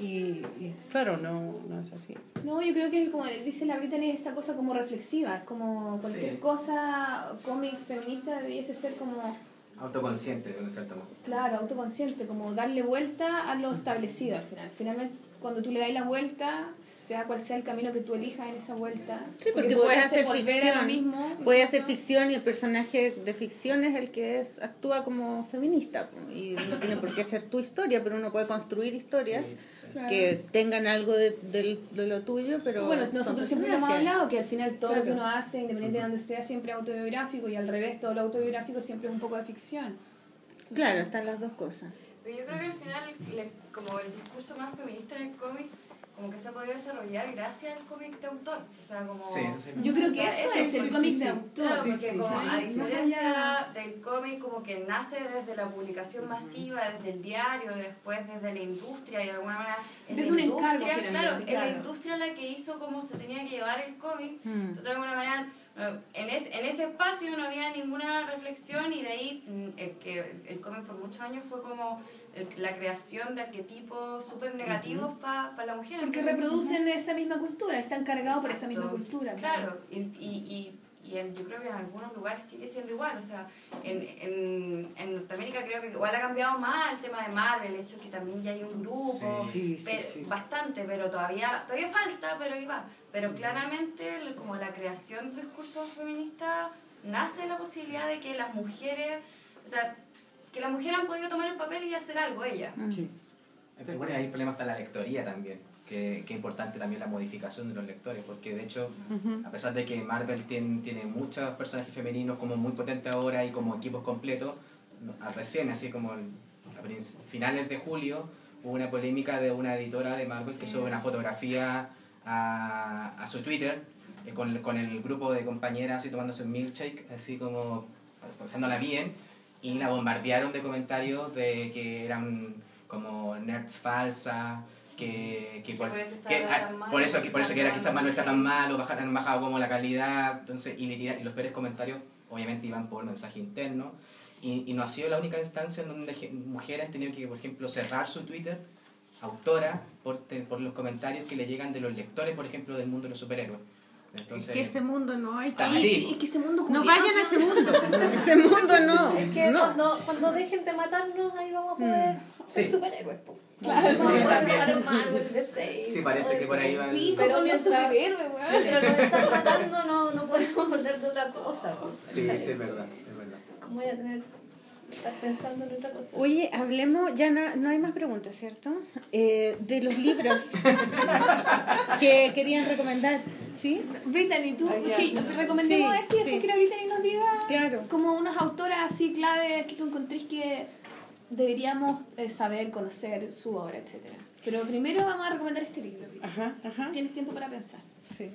Y, y claro, no, no es así. No, yo creo que como dice la Brittany, esta cosa como reflexiva, como cualquier Sí. cosa, cómic feminista debiese ser como, Autoconsciente, de un cierto modo. claro, autoconsciente, como darle vuelta a lo establecido al final. Finalmente, cuando tú le das la vuelta, sea cual sea el camino que tú elijas en esa vuelta, Sí, porque puede puedes hacer a ficción. lo mismo. Puede hacer ficción y el personaje de ficción es el que es, actúa como feminista. Y no tiene por qué ser tu historia, pero uno puede construir historias Sí, sí. Claro. que tengan algo de, lo tuyo, pero. Bueno, nosotros siempre hemos hablado, que al final todo lo que uno hace, independiente de donde sea, siempre es autobiográfico y al revés, todo lo autobiográfico siempre es un poco de ficción. Entonces, Claro, están las dos cosas. Pero yo creo que al final, le- como el discurso más feminista en el cómic, como que se ha podido desarrollar gracias al cómic de autor. O sea, como... Sí, eso sí. Yo creo O que sea, eso es el sí, cómic sí. de autor. Claro, Sí, porque sí, como sí. a Sí, diferencia del cómic como que nace desde la publicación masiva, desde el diario, después desde la industria y de alguna manera es Desde la un encargo, industria, claro, finalmente, es la claro. industria la que hizo cómo se tenía que llevar el cómic. Mm. Entonces de alguna manera en, es, en ese espacio no había ninguna reflexión y de ahí mm, el que el cómic por muchos años fue como el- la creación de arquetipos súper negativos para la mujer. Porque Entonces, reproducen esa misma cultura, están cargados por esa misma cultura. Claro, y, y, y, y en- yo creo que en algunos lugares sigue siendo igual. O sea, en, en, en Norteamérica creo que igual ha cambiado más el tema de Marvel, el hecho que también ya hay un grupo, Sí, sí, pe- sí. bastante, pero todavía todavía falta, pero ahí va. Pero claramente, el- como la creación de discursos feministas nace de la posibilidad de que las mujeres, o sea, que las mujeres han podido tomar el papel y hacer algo ellas. Sí. Pero bueno, hay problemas hasta la lectoría también, que, que importante también la modificación de los lectores, porque de hecho, a pesar de que Marvel tiene, tiene muchos personajes femeninos como muy potentes ahora y como equipos completos, recién, así como a finales de julio, hubo una polémica de una editora de Marvel que sube una fotografía a, a su Twitter eh, con, con el grupo de compañeras así tomándose un milkshake, así como pasándola bien, y la bombardearon de comentarios de que eran como nerds falsas, que, que por, que- ah, mal, por eso, que, por eso que era quizás más no está tan sí. mal, o bajar- han bajado como la calidad, entonces, y, le y los peores comentarios obviamente iban por mensaje interno, y, y no ha sido la única instancia en donde mujeres han tenido que, por ejemplo, cerrar su Twitter, autora, por, por los comentarios que le llegan de los lectores, por ejemplo, del mundo de los superhéroes. Entonces, es que ese mundo no hay. Ah, sí. y que ese mundo No vayan a ese mundo. ese mundo no. Es que no. cuando, cuando dejen de matarnos, ahí vamos a poder ser Sí. superhéroes. po. Claro. Vamos a Sí, DC, Sí, parece que por ahí va el- Pico Pero con los mientras- superhéroes, weón. Mientras nos están matando, no, no podemos hablar de otra cosa. po. sí, sí, es verdad, es verdad. ¿Cómo voy a tener estar pensando en otra cosa? Oye, hablemos, ya no, no hay más preguntas, ¿cierto? Eh, de los libros que querían recomendar, ¿sí? Brittany, tú, ya. que recomendemos Sí, este y después sí. que la Brittany nos diga Claro. como unas autoras así clave que tú encontrís que deberíamos eh, saber, conocer su obra, etcétera. Pero primero vamos a recomendar este libro. Ajá, ajá. Tienes tiempo para pensar. Sí.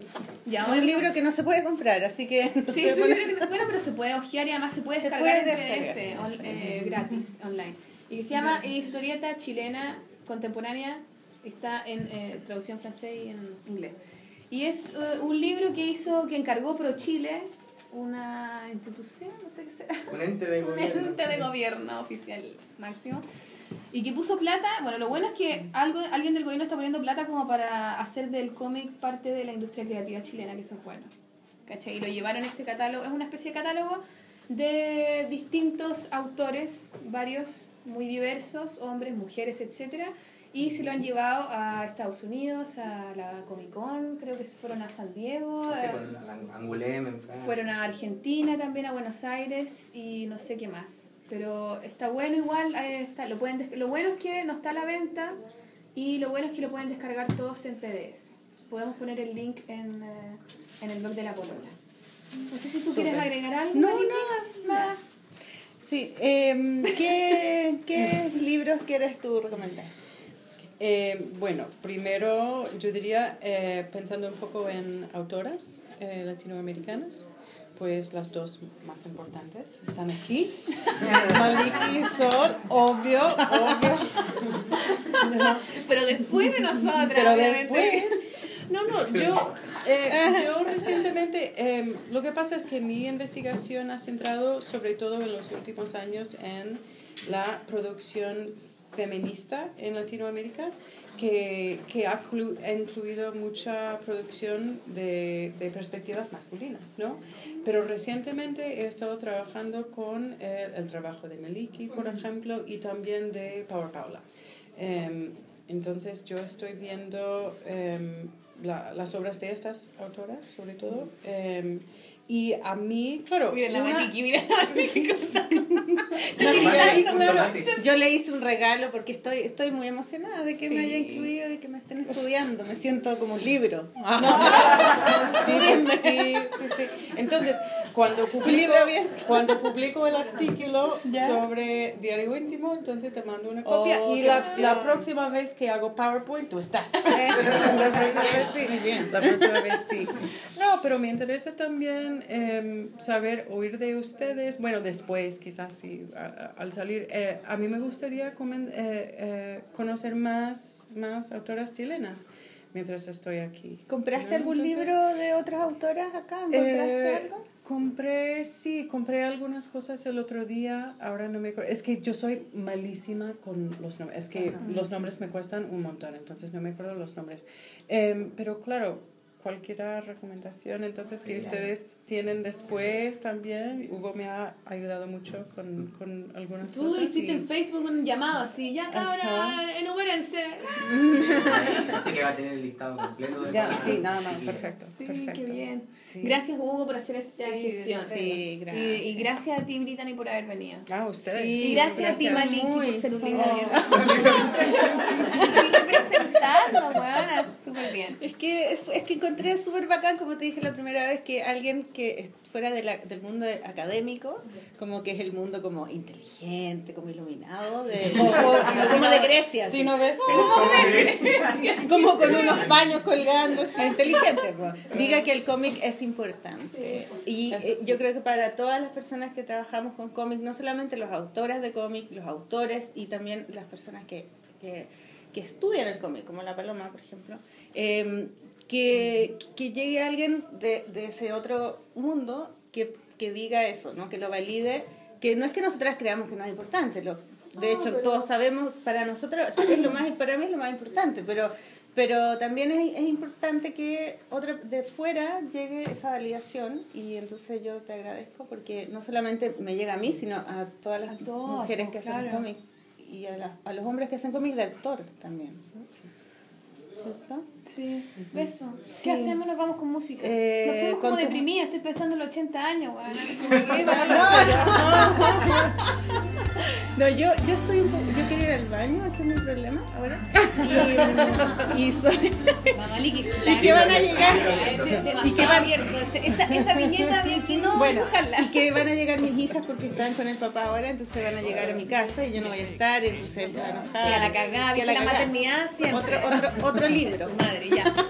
Ya, un libro que no se puede comprar, así que... no Sí, se es un libro que no- bueno, pero se puede hojear y además se puede Se descargar puede en PDF on- eh, gratis, online. Y que se llama Historieta Chilena Contemporánea, está en eh, traducción francés y en inglés. Y es eh, un libro que hizo, que encargó Pro Chile, una institución, no sé qué será, Un ente de un gobierno. ente de gobierno oficial máximo. Y que puso plata, bueno, lo bueno es que algo, alguien del gobierno está poniendo plata como para hacer del cómic parte de la industria creativa chilena, que eso es bueno. ¿Cachai? Y lo llevaron a este catálogo, es una especie de catálogo de distintos autores, varios, muy diversos, hombres, mujeres, etcétera Y se lo han llevado a Estados Unidos, a la Comic Con, creo que fueron a San Diego, Sí, a- Angoulême en Francia. fueron a Argentina también, a Buenos Aires y no sé qué más. Pero está bueno igual, eh, está, lo, pueden lo bueno es que no está a la venta y lo bueno es que lo pueden descargar todos en PDF. Podemos poner el link en, eh, en el blog de la Polola. No sé si tú quieres Súper. agregar algo. No, nada, nada. Sí, em, ¿qué, ¿qué libros quieres tú recomendar? Eh, bueno, primero yo diría, eh, pensando un poco en autoras eh, latinoamericanas, pues las dos más importantes están aquí. Maliki y Sol, obvio, obvio. No, Pero después de nosotras. pero obviamente. después... No, no, yo, eh, yo recientemente, eh, lo que pasa es que mi investigación ha centrado sobre todo en los últimos años en la producción feminista en Latinoamérica, que, que ha clu- ha incluido mucha producción de, de perspectivas masculinas, ¿no? Pero recientemente he estado trabajando con el, el trabajo de Meliki, por ejemplo, y también de Power Paula. Em, entonces yo estoy viendo em, la- las obras de estas autoras, sobre todo. em, y a mí, claro, Mira la una- Maliki, mira la Maliki. Tomate, yo- le hice un regalo porque estoy, estoy muy emocionada de que me haya incluido y que me estén estudiando. Me siento como un libro. Sí, pues, sí, sí, sí. Entonces, cuando publico, cuando publico el artículo Ya. sobre diario íntimo, entonces te mando una copia Oh, y la, la próxima vez que hago PowerPoint, tú estás. la próxima vez sí. Muy bien. La próxima vez sí. No, pero me interesa también em, saber, oír de ustedes, bueno, después quizás sí, a- a- al salir, eh, a mí me gustaría comen- eh, eh, conocer más, más autoras chilenas mientras estoy aquí. ¿Compraste ¿no? algún Entonces, libro de otras autoras acá? ¿Encontraste eh, algo? Compré, sí, compré algunas cosas el otro día, ahora no me acuerdo. Es que yo soy malísima con los nombres, es que los nombres me cuestan un montón, entonces no me acuerdo los nombres. Em, pero claro, cualquier recomendación entonces que ustedes tienen después también, Hugo me ha ayudado mucho con, con algunas Tú cosas. hiciste y- en Facebook un llamado así, ya Ajá. enumérense. Así que va a tener el listado completo de Ya, sí, nada más, chiquillas. perfecto, Sí, perfecto. qué bien. Sí. Gracias Hugo por hacer esta Sí, gestión. sí, gracias. Y, y gracias a ti Brittany por haber venido. Ah, ustedes. y gracias, a ti gracias. Maliki Muy. por ser un Oh. abierto. y presentarlo, weona, súper bien. Es que, es que encontré súper bacán, como te dije la primera vez, que alguien que fuera de la- del mundo académico, como que es el mundo como inteligente, como iluminado, de, como, como de Grecia. Si así. no ves, como con unos baños colgando, así, inteligente. pues. Diga que el cómic es importante. Y eh, sí. yo creo que para todas las personas que trabajamos con cómic, no solamente los autores de cómic, los autores y también las personas que, que, que estudian el cómic, como la Paloma, por ejemplo, eh, que, que llegue alguien de, de ese otro mundo que, que diga eso, ¿no? que lo valide, que no es que nosotras creamos que no es importante, lo, de hecho todos sabemos, para nosotros es lo más, para mí es lo más importante, pero, pero también es, es importante que otra de fuera llegue esa validación y entonces yo te agradezco porque no solamente me llega a mí, sino a todas las A todos, mujeres que hacen claro. cómic y a, las- a los hombres que hacen cómic de autor también. ¿no? ¿Cierto? Sí, beso. Sí. ¿Qué hacemos? Nos vamos con música. Eh, Nos fuimos como deprimidas, estoy pensando en los 80 años, weón. Que, No, yo, yo estoy un poco, yo quería ir al baño, ese es mi problema ahora. Y, y soy, Mamaliki, ¿Y qué van a llegar? ¿Y qué va abierto? Esa, esa viñeta había que no bueno, y que van a llegar mis hijas porque están con el papá ahora, entonces van a llegar a mi casa y yo no voy a estar, entonces se va a enojar. Y a la cagada, a la, cagada. maternidad siempre. Otro, otro, otro libro. Madre, ya.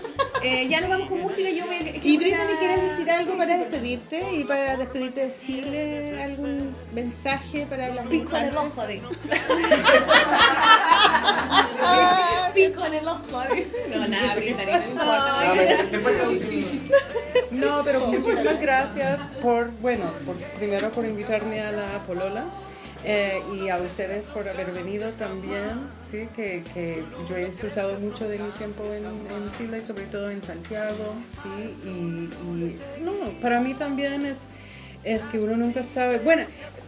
Eh, ya nos vamos con música, yo voy a... Y Brittany, ¿quieres decir algo Sí, para sí. despedirte? Y para despedirte de Chile, ¿algún mensaje para las Pico en el ojo de... Pico en el ojo de... No, nada, Brittany, no importa. No, pero muchísimas gracias por, bueno, por, primero por invitarme a la Polola eh, y a ustedes por haber venido también, sí, que, que yo he disfrutado mucho de mi tiempo en, Chile, sobre todo en Santiago, sí, y, y no, para mí también es, es que uno nunca sabe, bueno,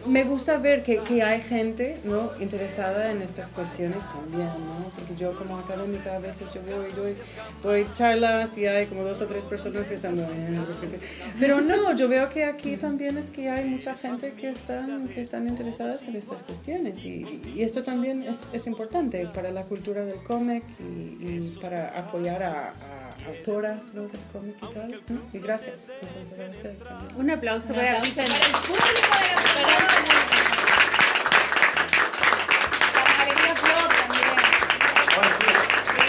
me gusta ver que, que hay gente ¿no? interesada en estas cuestiones también, ¿no? porque yo como académica a veces yo voy, doy, doy charlas y hay como dos o tres personas que están... Pero no, yo veo que aquí también es que hay mucha gente que están, que están interesadas en estas cuestiones y, y esto también es, es importante para la cultura del cómic y, para apoyar a autoras ¿no? del cómic y tal. ¿no? Y gracias entonces a ustedes también. Un aplauso Un para aplauso Brittany. para el público de la. Para Galería Plop también. Sí,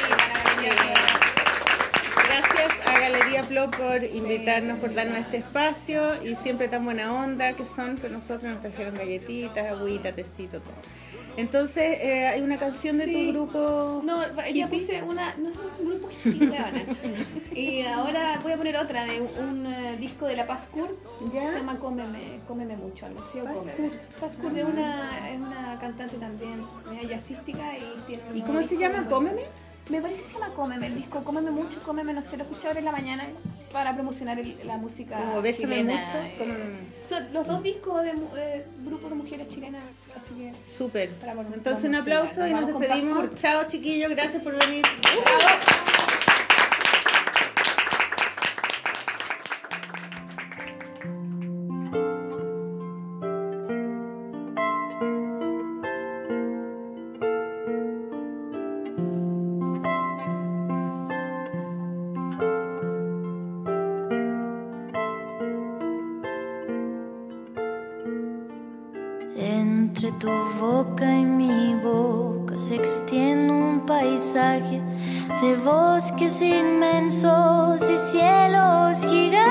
para la Galería Plop. Gracias a Galería Plop por invitarnos, por darnos este espacio y siempre tan buena onda que son con nosotros. Nos trajeron galletitas, agüita, tecito, todo. Entonces, eh, hay una canción de Sí. tu grupo. No, yo puse una, no es un grupo hippie. Y ahora voy a poner otra de un, un, eh, disco de La Paz Kur, ¿Ya? se llama Cómeme, Cómeme Mucho, algo así. Paz Kur de una, es una cantante también, jazzística y tiene ¿Y cómo se llama? ¿Cómeme? Me parece que se llama Cómeme, el disco Cómeme Mucho, Cómeme, no sé, lo escuché ahora en la mañana para promocionar el- la música Como chilena. mucho. eh. Son los dos discos de eh, grupo de mujeres chilenas, así que... Súper. Entonces, un aplauso y Nos despedimos. Chao, chiquillos. Gracias por venir. Entre boca y mi boca se extiende un paisaje de bosques inmensos y cielos gigantes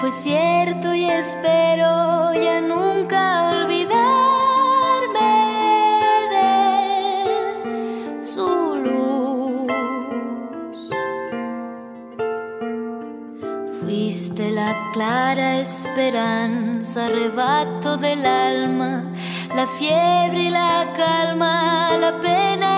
fue cierto y espero ya nunca olvidarme de su luz. Fuiste la clara esperanza, arrebato del alma, la fiebre y la calma, la pena